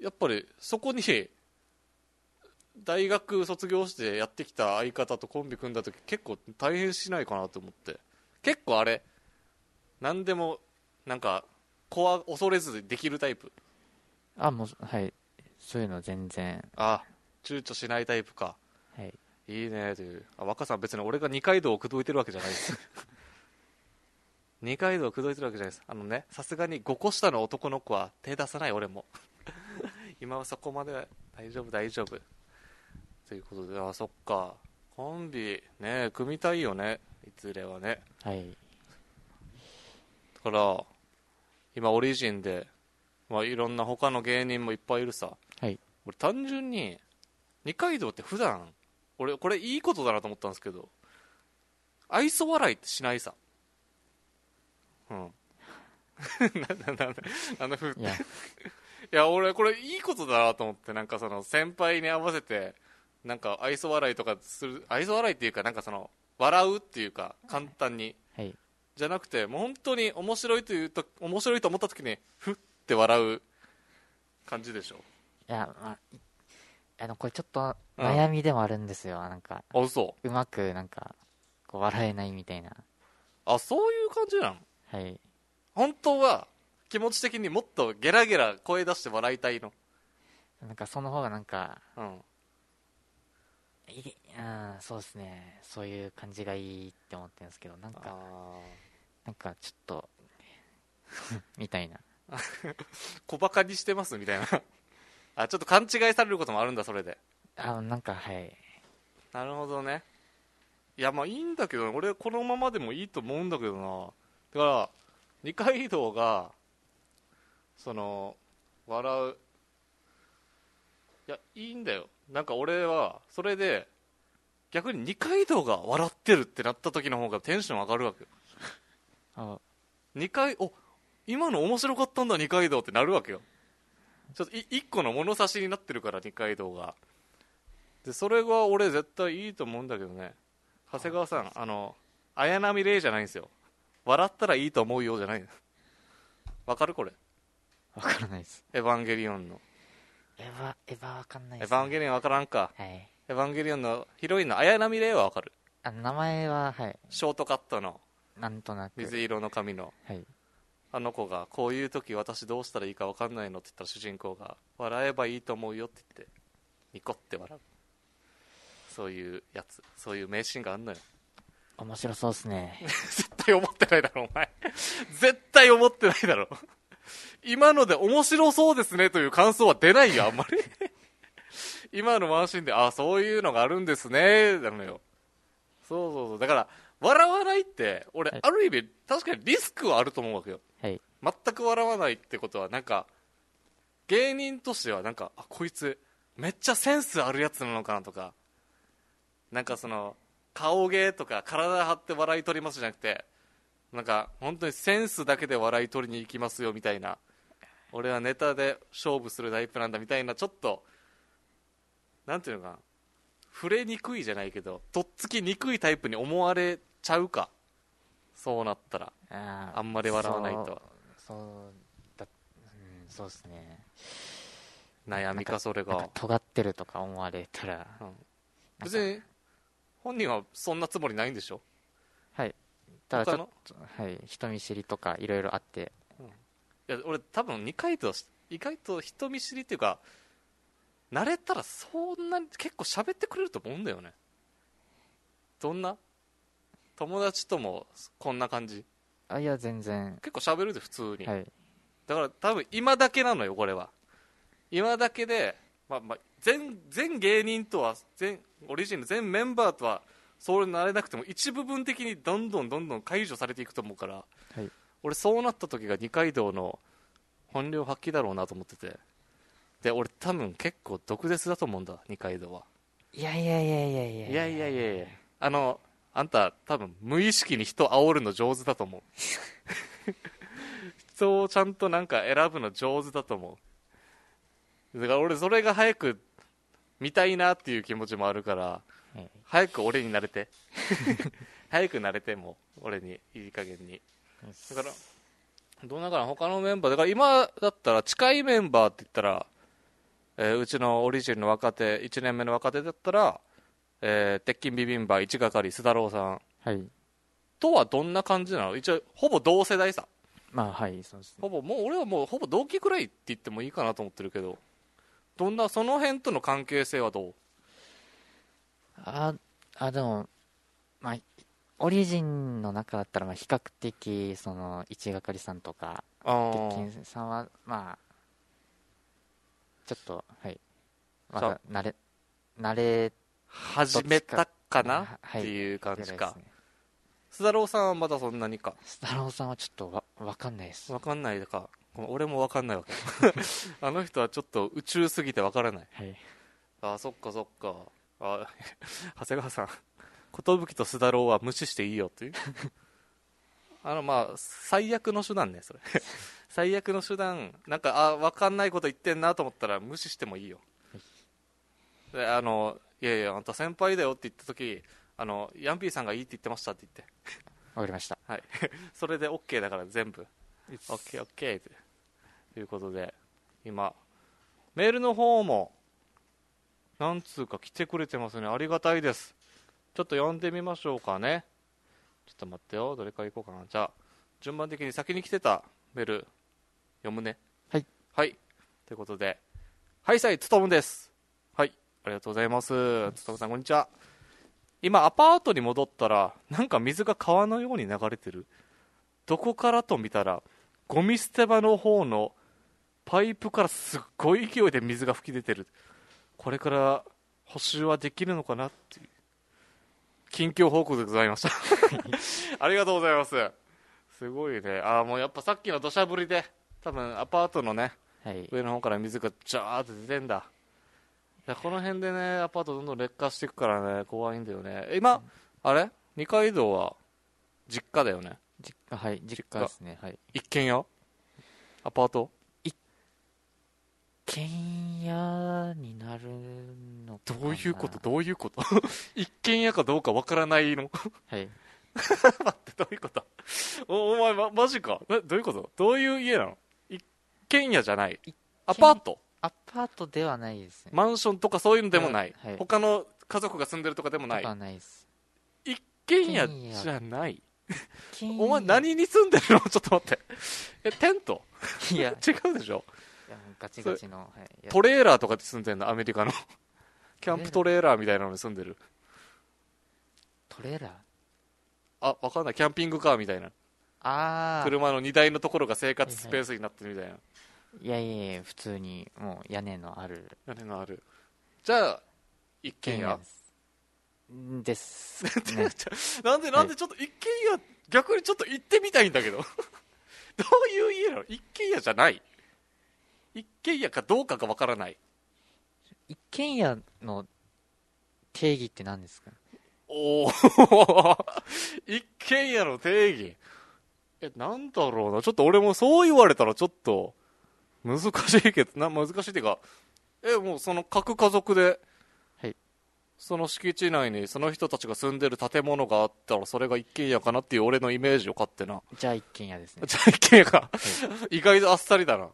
A: やっぱりそこに大学卒業してやってきた相方とコンビ組んだ時結構大変しないかなと思って。結構あれ何でもなんか怖恐れずできるタイプ。
B: あもうはい。そういうの全然。
A: あ躊躇しないタイプか。
B: はい
A: いいねというあ若さん別に俺が二階堂を口説いてるわけじゃないです。二階堂を口説いてるわけじゃないです。あのねさすがに5個下の男の子は手出さない俺も。今はそこまで大丈夫大丈夫。ということであそっか。コンビね組みたいよね。いずれはね。
B: はい。
A: だから今オリジンで、まあ、いろんな他の芸人もいっぱいいるさ。
B: はい。
A: 俺単純に二階堂って普段俺これいいことだなと思ったんですけど愛想笑いってしないさ。うん。[LAUGHS] なななあのふう
B: いや。
A: いや俺これいいことだなと思ってなんかその先輩に合わせてなんか愛想笑いとかする愛想笑いっていうかなんかその笑うっていうか簡単に。
B: はい。
A: じゃなくてもう本当に面白いというと面白いと思った時にふって笑う感じでしょ。
B: いやまあいあのこれちょっと
A: うん。
B: 悩みでもあるんですよ、なんか
A: あ嘘。
B: うまくなんかこう笑えないみたいな。
A: あそういう感じなの
B: はい。
A: 本当は気持ち的にもっとゲラゲラ声出して笑いたいの？
B: なんかその方がなんか
A: うん。
B: いいあーそうですね。そういう感じがいいって思ってるんですけどなんか
A: あ
B: なんかちょっとみたいな。
A: ー [LAUGHS] 小バカにしてますみたいなあちょっと勘違いされることもあるんだそれで。
B: あなんかはい。
A: なるほどね。いやまあいいんだけど俺このままでもいいと思うんだけどな。だから二階堂がその笑う。いやいいんだよ。なんか俺はそれで逆に二階堂が笑ってるってなった時の方がテンション上がるわけ。よ
B: あ。
A: 二階お今の面白かったんだ二階堂ってなるわけよちょっとい一個の物差しになってるから二階堂が。でそれが俺絶対いいと思うんだけどね。長谷川さんあの綾波レイじゃないんですよ。笑ったらいいと思うよじゃない。わかるこれ？
B: わからないです。
A: エヴァンゲリオンの。
B: エヴァエヴァわかんない
A: エ
B: です、
A: ヴァンゲリオンわからんか。
B: はい。
A: エヴァンゲリオンのヒロインの綾波レイはわかる？
B: あ名前ははい。
A: ショートカットの。
B: なんとなく。
A: 水色の髪の。
B: はい
A: あの子が、こういう時私どうしたらいいかわかんないのって言ったら主人公が、笑えばいいと思うよって言って、ニコって笑う。そういうやつ。そういう名シーンがあんのよ。
B: 面白そうですね [LAUGHS]
A: 絶対思ってないだろ、お前。絶対思ってないだろ。今ので面白そうですねという感想は出ないよ、あんまり。今のワンシーンで、あ、そういうのがあるんですね、なのよ。そうそうそう。だから、笑わないって、俺、
B: はい
A: ある意味、確かにリスクはあると思うわけよ。
B: はい
A: 全く笑わないってことは、なんか、芸人としては、なんか、あ、こいつ、めっちゃセンスあるやつなのかなとか、なんかその、顔芸とか体張って笑い取りますじゃなくて、なんか、本当にセンスだけで笑い取りに行きますよみたいな、俺はネタで勝負するタイプなんだみたいな、ちょっと、なんていうのかな、触れにくいじゃないけど、とっつきにくいタイプに思われちゃうか、そうなったら。
B: あ
A: んまり笑わないと
B: そうだうんそうですね。
A: 悩みか、それが。
B: 尖ってるとか思われたら
A: うん。別に本人はそんなつもりないんでしょ？
B: はい。ただちょっとはい。人見知りとかいろいろあって。
A: いや俺多分二階と意外と人見知りっていうか慣れたらそんなに結構喋ってくれると思うんだよね。どんな？友達ともこんな感じ
B: あいや全然。
A: 結構喋るで普通に、
B: はい。
A: だから多分今だけなのよこれは。今だけで、まあまあ、全全芸人とは全オリジンの全メンバーとはそうなれなくても一部分的にどんどんどんどん解除されていくと思うから、
B: はい。
A: 俺そうなった時が二階堂の本領発揮だろうなと思ってて。で俺多分結構毒舌だと思うんだ二階堂は。い
B: やいやいやいやいや。
A: いやいやいやいや。あのあんた多分無意識に人煽るの上手だと思う。[LAUGHS] 人をちゃんとなんか選ぶの上手だと思う。だから俺それが早く見たいなっていう気持ちもあるから
B: はい
A: 早く俺になれて。[LAUGHS] 早くなれてもう俺にいい加減に。だからどうだから他のメンバーだから今だったら近いメンバーって言ったら、えーうちのオリジンの若手1年目の若手だったら、えー鉄筋ビビンバ一係須太郎さん。
B: はい。
A: とはどんな感じなの？一応ほぼ同世代さ。
B: まあはいそうですね。
A: ほぼもう俺はもうほぼ同期くらいって言ってもいいかなと思ってるけど。どんなその辺との関係性はどう？
B: ああでもまあオリジンの中だったらまあ比較的その一係さんとか
A: あ
B: 鉄筋さんはまあちょっとはい。ま
A: さ
B: だ慣れ慣れ
A: 始めたかな？っていう感じか。須太郎さんはまだそんなにか？
B: スタローさんはちょっとわわかんないです。
A: 分かんないか。俺も分かんないわけ。[LAUGHS] あの人はちょっと宇宙すぎて分からない。
B: はい。
A: あそっかそっか。あ [LAUGHS] 長谷川さん寿と須太郎は無視していいよっていう？[LAUGHS] あのまあ最悪の手段ねそれ。最悪の手段なんかあ分かんないこと言ってんなと思ったら無視してもいいよ。であのいやいやあんた先輩だよって言った時あのヤンピーさんがいいって言ってましたって言って。
B: わかりました。
A: はい、[LAUGHS] それで OK だから全部。OKOK ということで今メールの方も何通か来てくれてますね。ありがたいです。ちょっと読んでみましょうかね。ちょっと待ってよ。どれからいこうかな。じゃあ順番的に先に来てたメール読むね。
B: はい。
A: はい。ということではいさいつとむです。はいありがとうございます。つとむさんこんにちは。今アパートに戻ったらなんか水が川のように流れてる。どこからと見たらゴミ捨て場の方のパイプからすっごい勢いで水が噴き出てる。これから補修はできるのかなっていう。近況報告でございました。[LAUGHS] ありがとうございます。すごいね。ああもうやっぱさっきの土砂降りで多分アパートのね
B: はい。
A: 上の方から水がジャーって出てんだ。いやこの辺でねアパートどんどん劣化していくからね怖いんだよね。今あれ？二階堂は実家だよね。
B: 実家はい実家ですねはい。
A: 一軒家？アパート？
B: 軒家になるのかな。
A: どういうこと？どういうこと？[LAUGHS] 一軒家かどうかわからないの？
B: はい。[LAUGHS]
A: 待ってどういうこと？おお前、ま、マジか？などういうこと？どういう家なの？い軒家じゃない。アパート？
B: アパートではないですね。
A: マンションとかそういうのでもない、
B: はい
A: 他の家族が住んでるとかでもない。
B: とかはないです。
A: 一軒家じゃない。
B: 金
A: お前何に住んでるの？[LAUGHS] ちょっと待って。えテント？
B: いや、[LAUGHS]
A: 違うでしょ？
B: ガチガチの。はい、
A: トレーラーとかで住んでんの？アメリカの？キャンプトレーラーみたいなのに住んでる？
B: トレーラー？
A: あわかんない。キャンピングカーみたいな。
B: ああ。
A: 車の荷台のところが生活スペースになってるみたいな、
B: いやいやいや、普通にもう屋根のある
A: 屋根がある。じゃあ一軒家。
B: です。[LAUGHS] です。ね、
A: なんでなんでちょっと一軒家逆にちょっと行ってみたいんだけど。[LAUGHS] どういう家なの？一軒家じゃない。一軒家かどうかがわからない。
B: 一軒家の定義って何ですか？
A: おお [LAUGHS] 一軒家の定義。えなんだろうな。ちょっと俺もそう言われたらちょっと難しいけどな難しいっていうかえもうその各家族で、
B: はい。
A: その敷地内にその人たちが住んでる建物があったらそれが一軒家かなっていう俺のイメージを勝手な。
B: じゃあ一軒家ですね。[LAUGHS]
A: じゃあ一軒家か、意外とあっさりだな。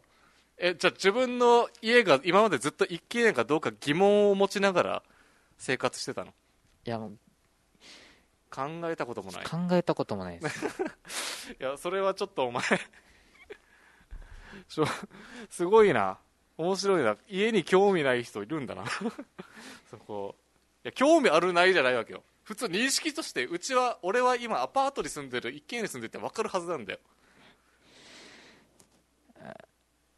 A: えじゃあ自分の家が今までずっと一軒家かどうか疑問を持ちながら生活してたの？
B: いや、もう
A: 考えたこともない。
B: 考えたこともないです。[LAUGHS]
A: いやそれはちょっとお前すごいな。面白いな。家に興味ない人いるんだな。[LAUGHS] そこ。いや興味あるないじゃないわけよ。普通認識としてうちは俺は今アパートに住んでる一軒家に住んでるって分かるはずなんだよ、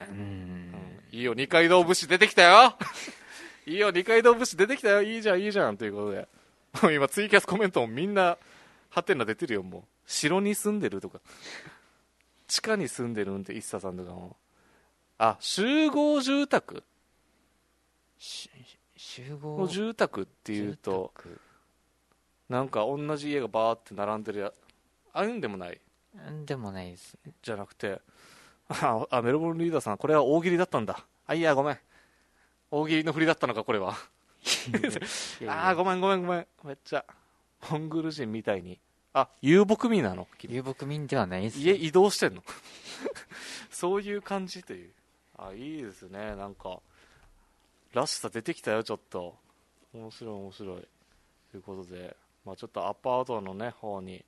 B: うん。
A: いいよ二階堂節出てきたよ。[LAUGHS] いいよ二階堂節出てきたよ。いいじゃんいいじゃんということで。[LAUGHS] 今ツイキャスコメントもみんなハテナ出てるよもう。城に住んでるとか地下に住んでるんって一茶さんとかも。あ集合住宅？
B: し集合？
A: の住宅っていうとなんか同じ家がバーって並んでるやああいうんでもない？
B: うんでもないですね。
A: じゃなくてああメルボルンリーダーさんこれは大喜利だったんだ。あいやごめん。大喜利の振りだったのかこれは。[LAUGHS] ああごめんごめんごめん。めっちゃモンゴル人みたいにあ遊牧民なの？君。
B: 遊牧民ではないです。
A: 家移動してんの？[LAUGHS] そういう感じという。あいいですね。なんからしさ出てきたよちょっと。面白い面白い。ということで、まあ、ちょっとアパートのね方に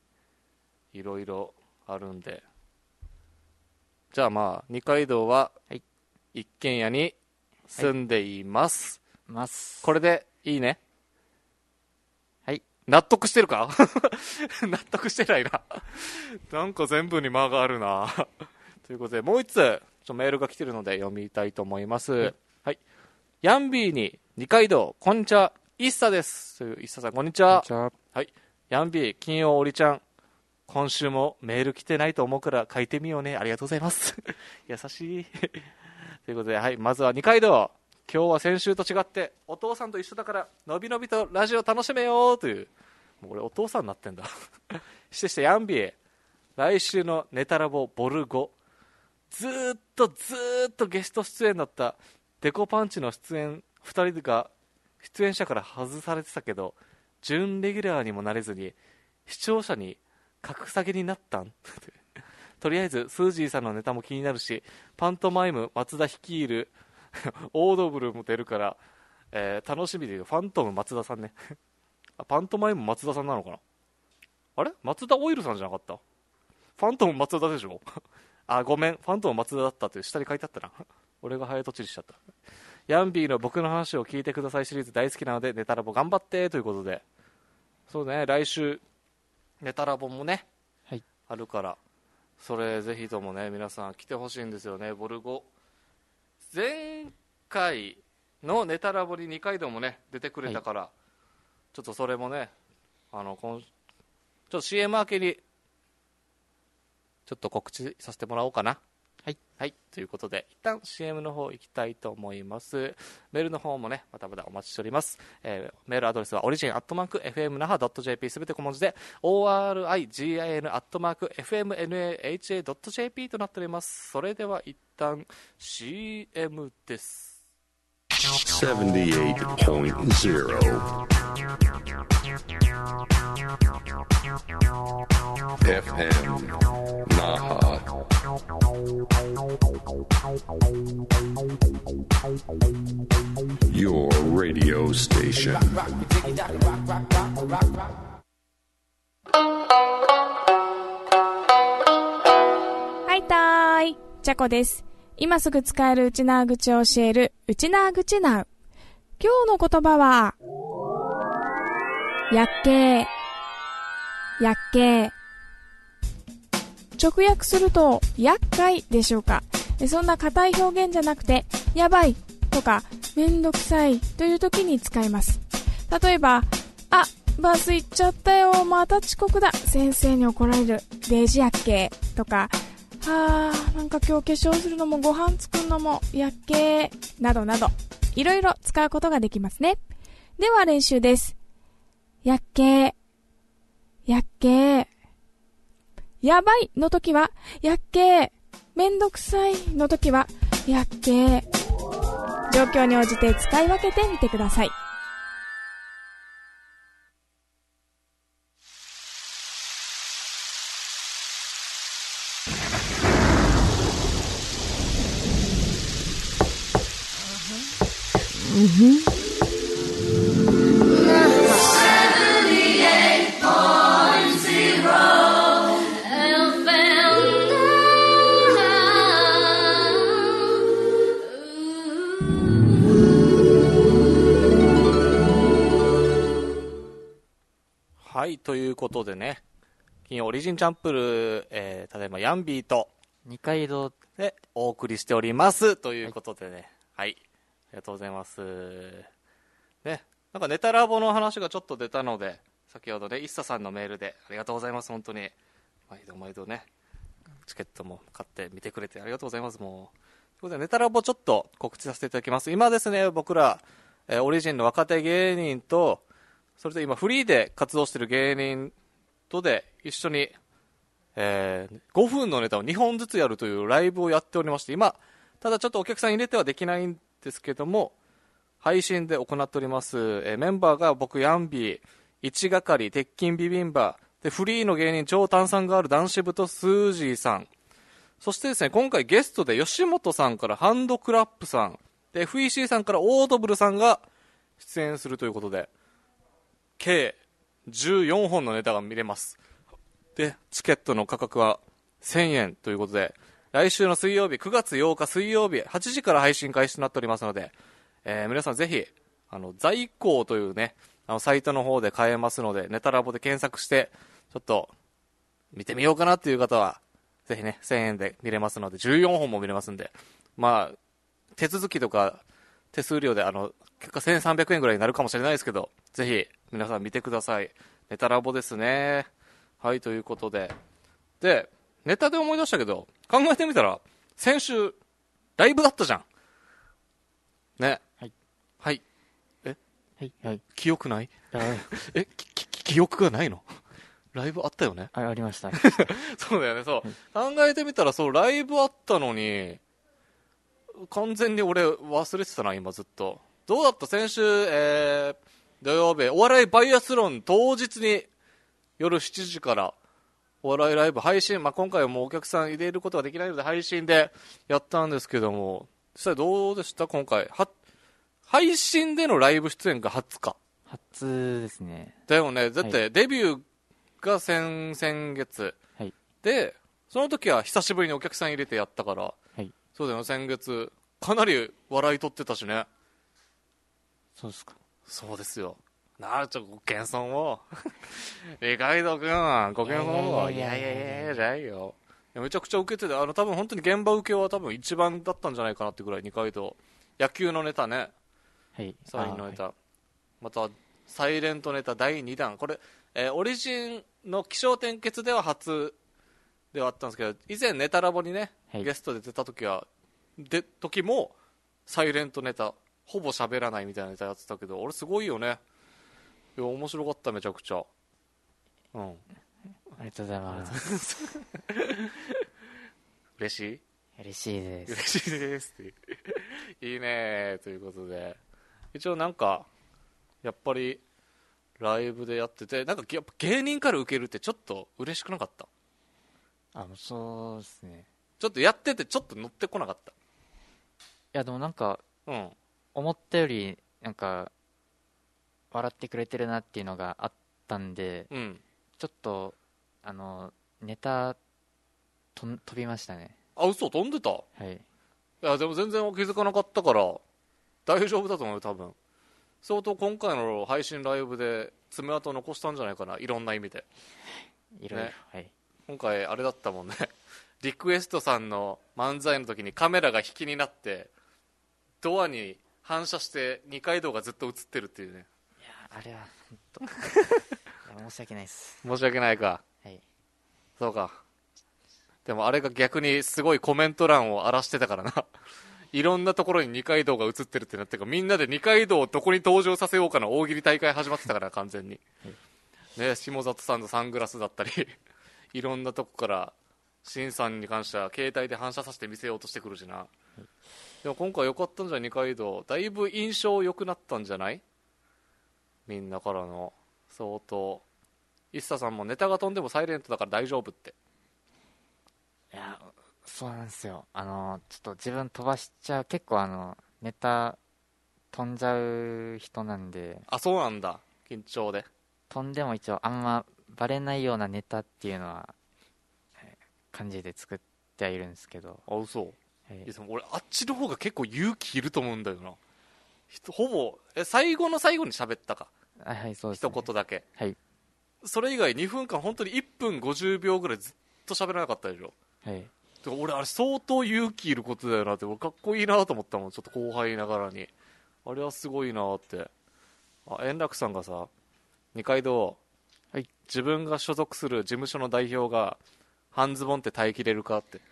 A: いろいろあるんで。じゃあまあ二階堂は
B: はい。
A: 一軒家に住んでいます、
B: ます。
A: これでいいね？
B: はい。
A: 納得してるか？[LAUGHS] 納得してないな。なんか全部に間があるな。[LAUGHS] ということで、もう一つ、ちょメールが来てるので読みたいと思います。はい。ヤンビーに二階堂、こんにちは、イッサです。というイッサさん、こんにちは。
B: じゃあ、
A: はい。ヤンビー、金曜おりちゃん。今週もメール来てないと思うから書いてみようね。ありがとうございます。[LAUGHS] 優しい。ということで、はい。まずは二階堂。今日は先週と違って、お父さんと一緒だから、のびのびとラジオ楽しめようという。もう俺お父さんになってんだ。[LAUGHS] してして、ヤンビー。来週のネタラボボルゴ。ずーっとずーっとゲスト出演だったデコパンチの出演2人が出演者から外されてたけど準レギュラーにもなれずに視聴者に格下げになったん？[LAUGHS] とりあえずスージーさんのネタも気になるしパントマイム松田率いる [LAUGHS] オードブルも出るから、えー楽しみでファントム松田さんねあパントマイム松田さんなのかな？あれ？松田オイルさんじゃなかった？ファントム松田でしょ？あ、ごめん、ファントム松田だったって下に書いてあったな。俺が早とちりしちゃった。ヤンビーの僕の話を聞いてくださいシリーズ大好きなので、ネタラボ頑張ってということで。そうね、来週、ネタラボもね、
B: はい
A: あるから、それぜひともね、皆さん来てほしいんですよね、ボルゴ。前回のネタラボに二階堂もね、出てくれたから、ちょっとそれもね、あの、今ちょっと CM 明けに、ちょっと告知させてもらおうかな。
B: はい。
A: はい。ということで、一旦 CM の方行きたいと思います。メールの方もね、またまたお待ちしております。えーメールアドレスは、オリジンアットマーク、fmnaha.jp、すべて小文字で、origin アットマーク、fmnaha.jp となっております。それでは一旦 CM です。
C: 78.0 FM Naha. Your radio station.
E: はいたーい。ちゃこです。今すぐ使えるうちなー口を教える、うちなー口なう。今日の言葉は、やっけー。やっけ。直訳すると、厄介でしょうか。そんな硬い表現じゃなくて、やばいとか、めんどくさいという時に使います。例えば、あ、バス行っちゃったよ、また遅刻だ、先生に怒られる、デジやっけとか、はあ、なんか今日化粧するのもご飯作るのもやっけーなどなど、いろいろ使うことができますね。では練習です。やっけー、やっけー、やばいの時は、やっけー、めんどくさいの時は、やっけー。状況に応じて使い分けてみてください。
A: はい、ということでね、金曜オリジンチャンプルー、えー、ただいまヤンビーと、
B: 二階堂
A: で、お送りしております。ということでね、はい、ありがとうございます。ね、なんかネタラボの話がちょっと出たので、先ほどね、イッサさんのメールで、ありがとうございます、本当に。毎度毎度ね、チケットも買って見てくれてありがとうございます、もう。ということで、ネタラボちょっと告知させていただきます。今ですね、僕ら、えーオリジンの若手芸人と、それと今フリーで活動してる芸人とで一緒に、えー5分のネタを2本ずつやるというライブをやっておりまして、今、ただちょっとお客さん入れてはできないんですけども、配信で行っております。えメンバーが僕、ヤンビー、一係、鉄筋ビビンバ、で、フリーの芸人、超炭酸がある男子部とスージーさん。そしてですね、今回ゲストで吉本さんからハンドクラップさん、で、FEC さんからオードブルさんが出演するということで、計14本のネタが見れます。で、チケットの価格は1000円ということで、来週の水曜日、9月8日水曜日、8時から配信開始となっておりますので、えー皆さんぜひ、あの、在庫というね、あの、サイトの方で買えますので、ネタラボで検索して、ちょっと、見てみようかなっていう方は、ぜひね、1000円で見れますので、14本も見れますんで、まあ、手続きとか、手数料で、あの、結果1300円ぐらいになるかもしれないですけど、ぜひ、皆さん見てください。ネタラボですね。はい、ということで。で、ネタで思い出したけど、考えてみたら、先週、ライブだったじゃん。ね。
B: はい。
A: はい。
B: はい、はい。
A: 記憶ない？
B: あ [LAUGHS]
A: え、きき記憶がないの？ライブあったよね？
B: あ [LAUGHS] ありました。
A: そうだよね、そう。考えてみたら、そう、ライブあったのに、完全に俺忘れてたな、今ずっと。どうだった？先週、えー、土曜日、お笑いバイアスロン当日に夜7時からお笑いライブ配信、まあ、今回はもうお客さん入れることができないので配信でやったんですけども、実際どうでした今回？は、配信でのライブ出演が初か。
B: 初ですね。
A: だよね。だっ
B: は
A: てデビューが先、先月。
B: はい。
A: で、その時は久しぶりにお客さん入れてやったから、
B: はい。
A: そうだよね、先月。かなり笑い取ってたしね。
B: そうですか。
A: そうですよ。なあ、ちょ、ご謙遜を。二階堂くん、ご謙遜を。い
B: いやいやいや
A: やいやじゃないよ。めちゃくちゃ受けてて、あの、多分本当に現場受けは多分一番だったんじゃないかなってぐらい、二階堂。野球のネタね。
B: はい。
A: サインのネタ、
B: あ
A: またサイレントネタ第2弾これ、えーオリジンの起承転結では初ではあったんですけど以前ネタラボにね、
B: はい
A: ゲストで出た時はで時もサイレントネタほぼ喋らないみたいなネタやってたけど俺すごいよねいや面白かっためちゃくちゃ。うん。
B: ありがとうございます。[LAUGHS]
A: 嬉しい？
B: 嬉しいです。
A: 嬉しいですって。い [LAUGHS] ういいねー。ということで。一応なんかやっぱりライブでやっててなんかやっぱ芸人から受けるってちょっと嬉しくなかった？
B: あそうですね。
A: ちょっとやっててちょっと乗ってこなかっ
B: いやでもなんか
A: たうん。
B: 思ったよりなんか笑ってくれてるなっていうのがあったんで
A: うん。
B: ちょっとあのネタとん飛びましたね。
A: あ嘘飛んでた？い。
B: はい
A: やでも全然気づかなかったから大丈夫だと思うよ多分。相当今回の配信ライブで爪痕残したんじゃないかないろんな意味で。[LAUGHS]
B: いろいろ、
A: ね。
B: はい。
A: 今回あれだったもんね。[LAUGHS] リクエストさんの漫才の時にカメラが引きになってドアに反射して二階堂がずっと映ってるっていうね
B: あれは本当。申し訳ないです。
A: 申し訳ないか。
B: はい。
A: そうか。でもあれが逆にすごいコメント欄を荒らしてたからな。[LAUGHS] いろんなところに二階堂が映ってるってなってるからみんなで二階堂をどこに登場させようかの大喜利大会始まってたから完全に、ね下里さんのサングラスだったり [LAUGHS] いろんなとこから新さんに関しては携帯で反射させて見せようとしてくるしな、でも今回良かったんじゃん二階堂。だいぶ印象良くなったんじゃない？みんなからの相当。一茶さんもネタが飛んでもサイレントだから大丈夫って。
B: いやそうなんですよ。あのちょっと自分飛ばしちゃう結構あのネタ飛んじゃう人なんで。
A: あそうなんだ。緊張で。
B: 飛んでも一応あんまバレないようなネタっていうのはえー感じで作ってはいるんですけど、
A: あ嘘。
B: はい
A: いやでも俺あっちの方が結構勇気いると思うんだよな。ほぼえ最後の最後に喋ったか
B: はいはいそうです、
A: 一
B: ね、
A: 言だけ。
B: はい。
A: それ以外2分間本当に1分50秒ぐらいずっと喋らなかったでしょ。
B: はい。
A: 俺あれ相当勇気いることだよなって俺かっこいいなと思ったもんちょっと後輩ながらに。あれはすごいなって。あ円楽さんがさ二階堂、
B: はい。
A: 自分が所属する事務所の代表が半ズボンって耐えきれるかって。[LAUGHS]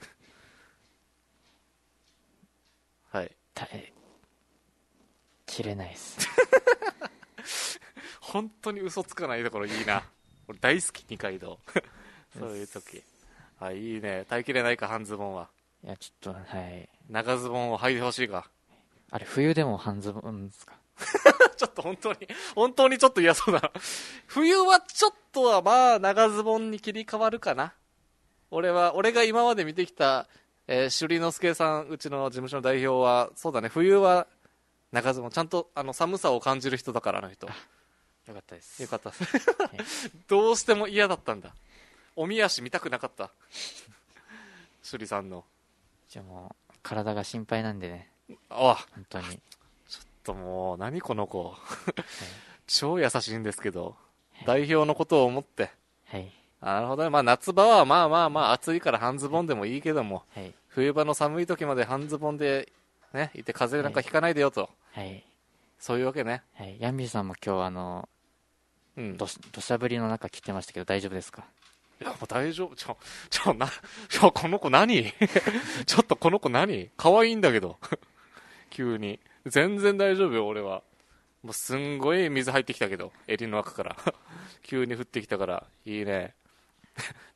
A: はい。
B: たえ切れないです [LAUGHS]
A: 本当に嘘つかないところいいな。[LAUGHS] 俺大好き二階堂。[LAUGHS] そういう時。あいいね。耐えきれないか半ズボンは。い
B: やちょっとはい。
A: 長ズボンを履いてほしいか。
B: あれ冬でも半ズボンですか？[LAUGHS]
A: ちょっと本当に、本当にちょっと嫌そうだ。な。冬はちょっとはまあ長ズボンに切り替わるかな。俺は、俺が今まで見てきた、えー、朱里之助さん、うちの事務所の代表は、そうだね、冬は長ズボン、ちゃんとあの寒さを感じる人だから、あの人。
B: よかったです
A: よかった。[LAUGHS] どうしても嫌だったんだ。おみ足見たくなかった。[LAUGHS] 朱里さんの。
B: じゃあもう体が心配なんでね
A: あ、
B: 本当に
A: ちょっともう、何この子。[LAUGHS] 超優しいんですけど、代表のことを思って。
B: はい
A: あなるほどね。まあ夏場はまあまあまあ暑いから半ズボンでもいいけども、
B: はい
A: 冬場の寒い時まで半ズボンでね、いて風邪なんかひかないでよと。
B: はい
A: そういうわけね。
B: はいヤンビーさんも今日あの
A: うん。
B: どし土砂降りの中来てましたけど大丈夫ですか？
A: いや、もう大丈夫。ちょ、ちょ、な、[LAUGHS] ちょ、この子何？[LAUGHS] ちょっとこの子何？可愛いんだけど。[LAUGHS] 急に。全然大丈夫よ、俺は。もうすんごい水入ってきたけど、襟の中から。急に降ってきたから、いいね。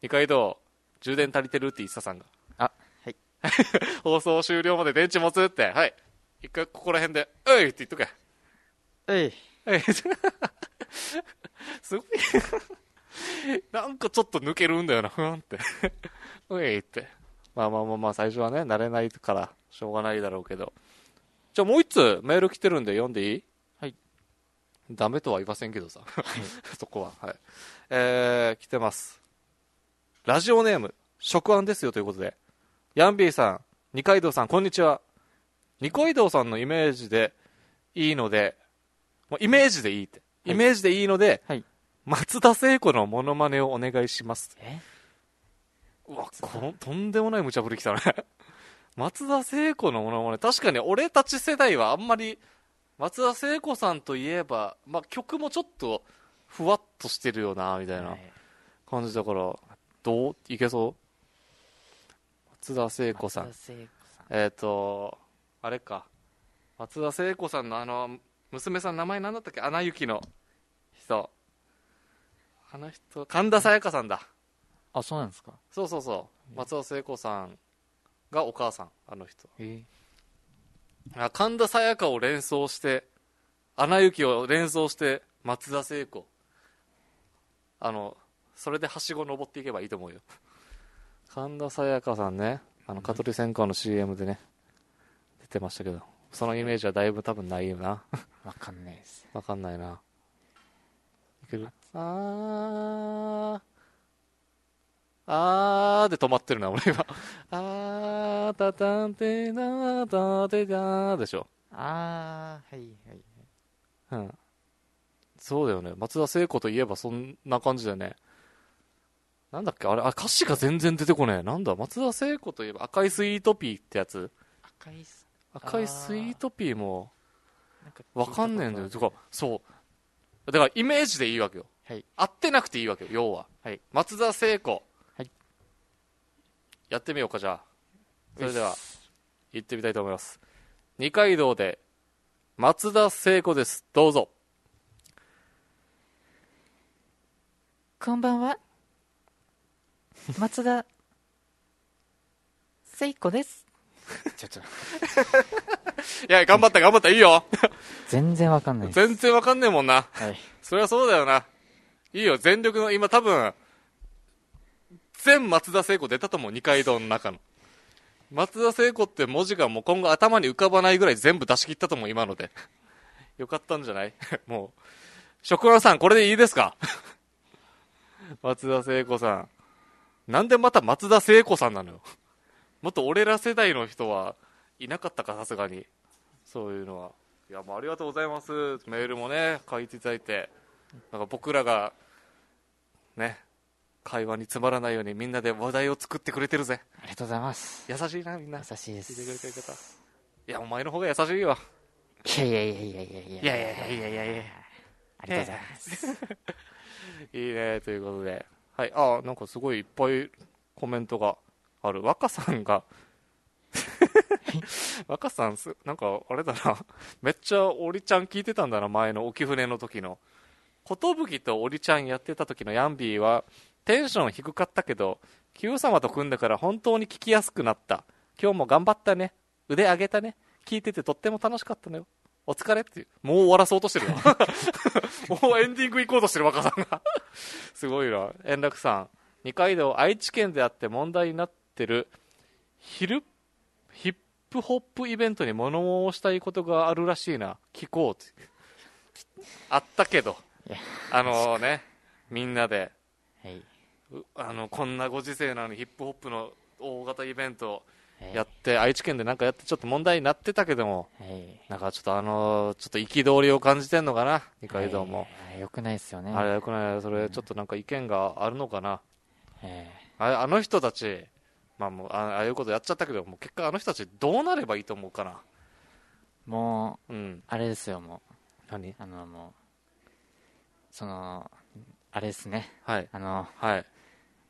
A: 二階堂、充電足りてる？って言ってたさんが。
B: あはい
A: 放送終了まで電池持つ？って。はい。一回ここら辺で、おいって言っとけ。
B: えい
A: えす [LAUGHS] ごい。なんかちょっと抜けるんだよな、ふわんって。[LAUGHS] ういって。まあまあまあまあ、最初はね、慣れないから、しょうがないだろうけど。じゃあもう一つメール来てるんで読んでいい？
B: はい。
A: ダメとは言いませんけどさ。[LAUGHS] そこは。はい。えー、来てます。ラジオネーム、食案ですよということで。ヤンビーさん、二階堂さん、こんにちは。二階堂さんのイメージでいいので、もうイメージでいいって。イメージでいいので、
B: はい
A: 松田聖子のモノマネをお願いします。
B: え？
A: うわ、このとんでもない無茶ぶりきたね。[LAUGHS] 松田聖子のモノマネ、確かに俺たち世代はあんまり、松田聖子さんといえば、まあ、曲もちょっと、ふわっとしてるよな、みたいな
B: はい
A: 感じだから、どう？いけそう？松田聖子さん
B: 松。田聖子さん
A: えっ、と、あれか。松田聖子さんのあの、娘さん名前なんだったっけ？アナ雪の人。あの人、神田沙也加さんだ。
B: あそうなんですか
A: そうそうそう。松田聖子さんがお母さん、あの人。
B: え
A: あ神田沙也加を連想して、アナ雪を連想して、松田聖子。あのそれではしご登っていけばいいと思うよ神田沙也加さんねあの蚊取り線香の CM でね出てましたけどそのイメージはだいぶ多分ないよな。[LAUGHS]
B: わかんないです。
A: わかんないな。いける？あー。あー。で止まってるな俺今。[LAUGHS] あーたたんてなたてなでしょ。
B: ああはいはい
A: うん。そうだよね。松田聖子といえばそんな感じだよね。なんだっけ？あれあ歌詞が全然出てこねえ。なんだ？松田聖子といえば赤いスイートピーってやつ。
B: 赤いっす
A: 赤いスイートピーもわかんねえんだよ。
B: 聞いたこ
A: てか、そう。だからイメージでいいわけよ。
B: はい
A: 合ってなくていいわけよ、要は。
B: はい
A: 松田聖子。
B: はい
A: やってみようか、じゃあ。それでは、行ってみたいと思います。二階堂で、松田聖子です。どうぞ。
B: こんばんは [LAUGHS] 松田聖子ですちょちょ [LAUGHS]
A: いや、頑張った、頑張った、いいよ。
B: 全然わかんない
A: 全然わかんねえもんな。
B: はい
A: そりゃそうだよな。いいよ、全力の、今多分、全松田聖子出たと思う、二階堂の中の。松田聖子って文字がもう今後頭に浮かばないぐらい全部出し切ったと思う、今ので。よかったんじゃない？[LAUGHS] もう。職人さん、これでいいですか？[LAUGHS] 松田聖子さん。なんでまた松田聖子さんなのよ。もっと俺ら世代の人はいなかったか、さすがに。そういうのは。いや、もうありがとうございます。メールもね、書いていただいて。なんか僕らが、ね、会話につまらないようにみんなで話題を作ってくれてるぜ。
B: ありがとうございます
A: 優しいな、みんな。
B: 優しいで
A: 聞いてくれてる
B: す
A: 方。いや、お前の方が優しいわ。
B: いやいやいやいやいやいや
A: いやいやいやいやいや
B: ありがとうございます [LAUGHS]
A: いいね、ということで。はい、あ、なんかすごいいっぱいコメントがある。若さんが、[LAUGHS] 若さんす、なんかあれだな、めっちゃおりちゃん聞いてたんだな、前の沖船の時の。寿とおりちゃんやってた時のヤンビーは、テンション低かったけど、Q 様と組んだから本当に聞きやすくなった。今日も頑張ったね。腕上げたね。聞いててとっても楽しかったのよ。お疲れっていう。もう終わらそうとしてるわ。[LAUGHS] もうエンディング行こうとしてる若さんが。すごいな。円楽さん。二階堂、愛知県であって問題になってる、ヒル、ヒップホップイベントに物申したいことがあるらしいな。聞こうって。あったけど。あのね、みんなで、
B: はい、
A: うあの、こんなご時世なのにヒップホップの大型イベント
B: はい、
A: やって、愛知県でなんかやってちょっと問題になってたけども、
B: はい
A: なんかちょっとあのちょっと憤りを感じてんのかな、二階堂も。
B: はいよくないですよね
A: あれよくない、それちょっとなんか意見があるのかな。
B: え
A: ああの人たち、まあもうあああいうことやっちゃったけど、もう結果あの人たちどうなればいいと思うかな。
B: ーもう
A: うん。
B: あれですよも
A: 何？
B: うあのもうそのあれですね
A: はい。
B: あの
A: はい。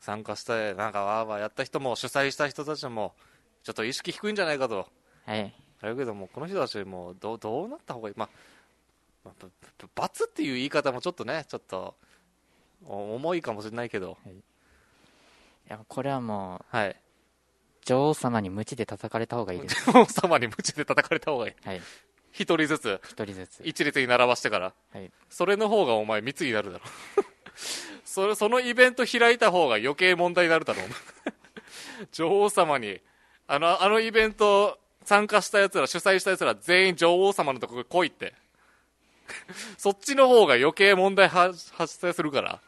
A: 参加して、なんかわーわーやった人も、主催した人たちも、ちょっと意識低いんじゃないかと。
B: はい
A: だけども、この人たちもどう、どうなった方がいい？まあ、まあ、罰っていう言い方もちょっとね、ちょっと、お重いかもしれないけど、
B: いやこれはもう
A: はい。
B: 女王様に鞭で叩かれた方がいいです
A: 女王様に鞭で叩かれた方がいい。
B: はい
A: 一人ずつ、
B: 一人ずつ
A: 一列に並ばしてから。
B: はい
A: それの方がお前密になるだろ。[LAUGHS] それ、そのイベント開いた方が余計問題になるだろう。[LAUGHS] 女王様に、あの、あのイベント参加した奴ら、主催した奴ら全員女王様のところ来いって。[LAUGHS] そっちの方が余計問題発発生するから。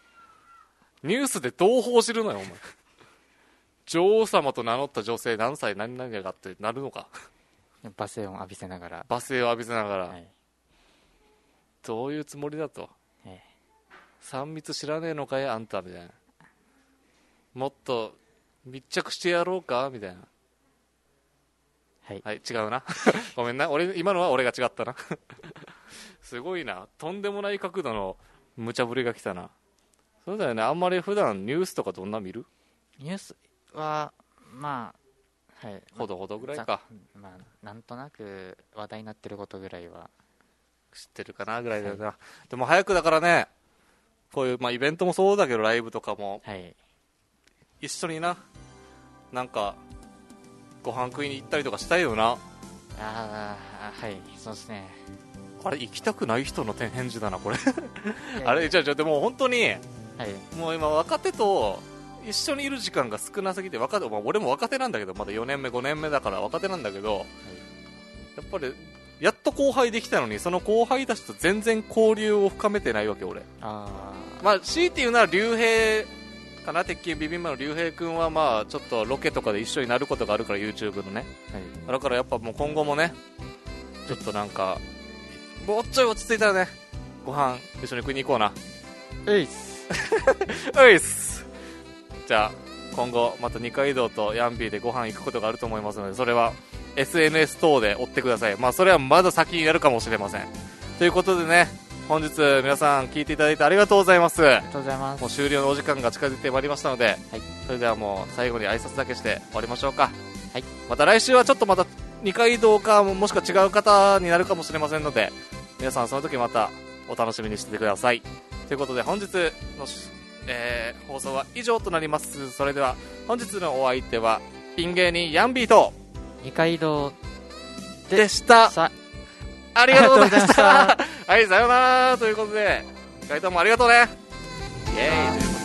A: ニュースでどう報じるのよ、お前。女王様と名乗った女性何歳何々がってなるのか。
B: 罵声を浴びせながら。
A: 罵声を浴びせながら。
B: はい。
A: どういうつもりだと。
B: え
A: 3密知らねえのかいあんたみたいな。もっと密着してやろうかみたいな。
B: はい。
A: はい違うな。[LAUGHS] ごめんな。俺今のは俺が違ったな。[LAUGHS] すごいな。とんでもない角度の無茶ぶりが来たな。そうだよね。あんまり普段ニュースとかどんな見る？
B: ニュースはまあはい。
A: ほどほどぐらいか。
B: ざまあなんとなく話題になってることぐらいは
A: 知ってるかなぐらいだよな、でも早くだからねこういう、まあ、イベントもそうだけどライブとかも。
B: はい。
A: 一緒にな。なんかご飯食いに行ったりとかしたいよな。
B: ああはい。そうですね。
A: あれ行きたくない人の点返事だなこれ。
B: いや。
A: あれじゃあじゃあでも本当に
B: はい。
A: もう今若手と一緒にいる時間が少なすぎて若手、まあ、俺も若手なんだけどまだ4年目5年目だから若手なんだけどやっぱりやっと後輩できたのにその後輩たちと全然交流を深めてないわけ俺。
B: あ
A: まあ強いて言うなら竜兵かな鉄拳ビビンバの竜兵君はまあちょっとロケとかで一緒になることがあるから YouTube のね。
B: あはい。
A: だからやっぱもう今後もねちょっとなんかもうちょい落ち着いたらねご飯一緒に食いに行こうな。
B: ういっす。[LAUGHS]
A: ういっすじゃあ今後また二階堂とヤンビーでご飯行くことがあると思いますのでそれは SNS 等で追ってください。まあそれはまだ先になるかもしれません。ということでね本日皆さん聞いていただいてありがとうございます。
B: ありがとうございます。
A: もう終了のお時間が近づいてまいりましたので、
B: はい。
A: それではもう最後に挨拶だけして終わりましょうか。
B: はい。
A: また来週はちょっとまた二階堂かもしくは違う方になるかもしれませんので皆さんその時またお楽しみにしててください。ということで本日のし、えー放送は以上となります。それでは本日のお相手はピン芸人ヤンビーと
B: 二階堂
A: でした。
B: さ
A: ありがとうございました。はいさようなら。ということで二階堂もありがとうね。イエーイ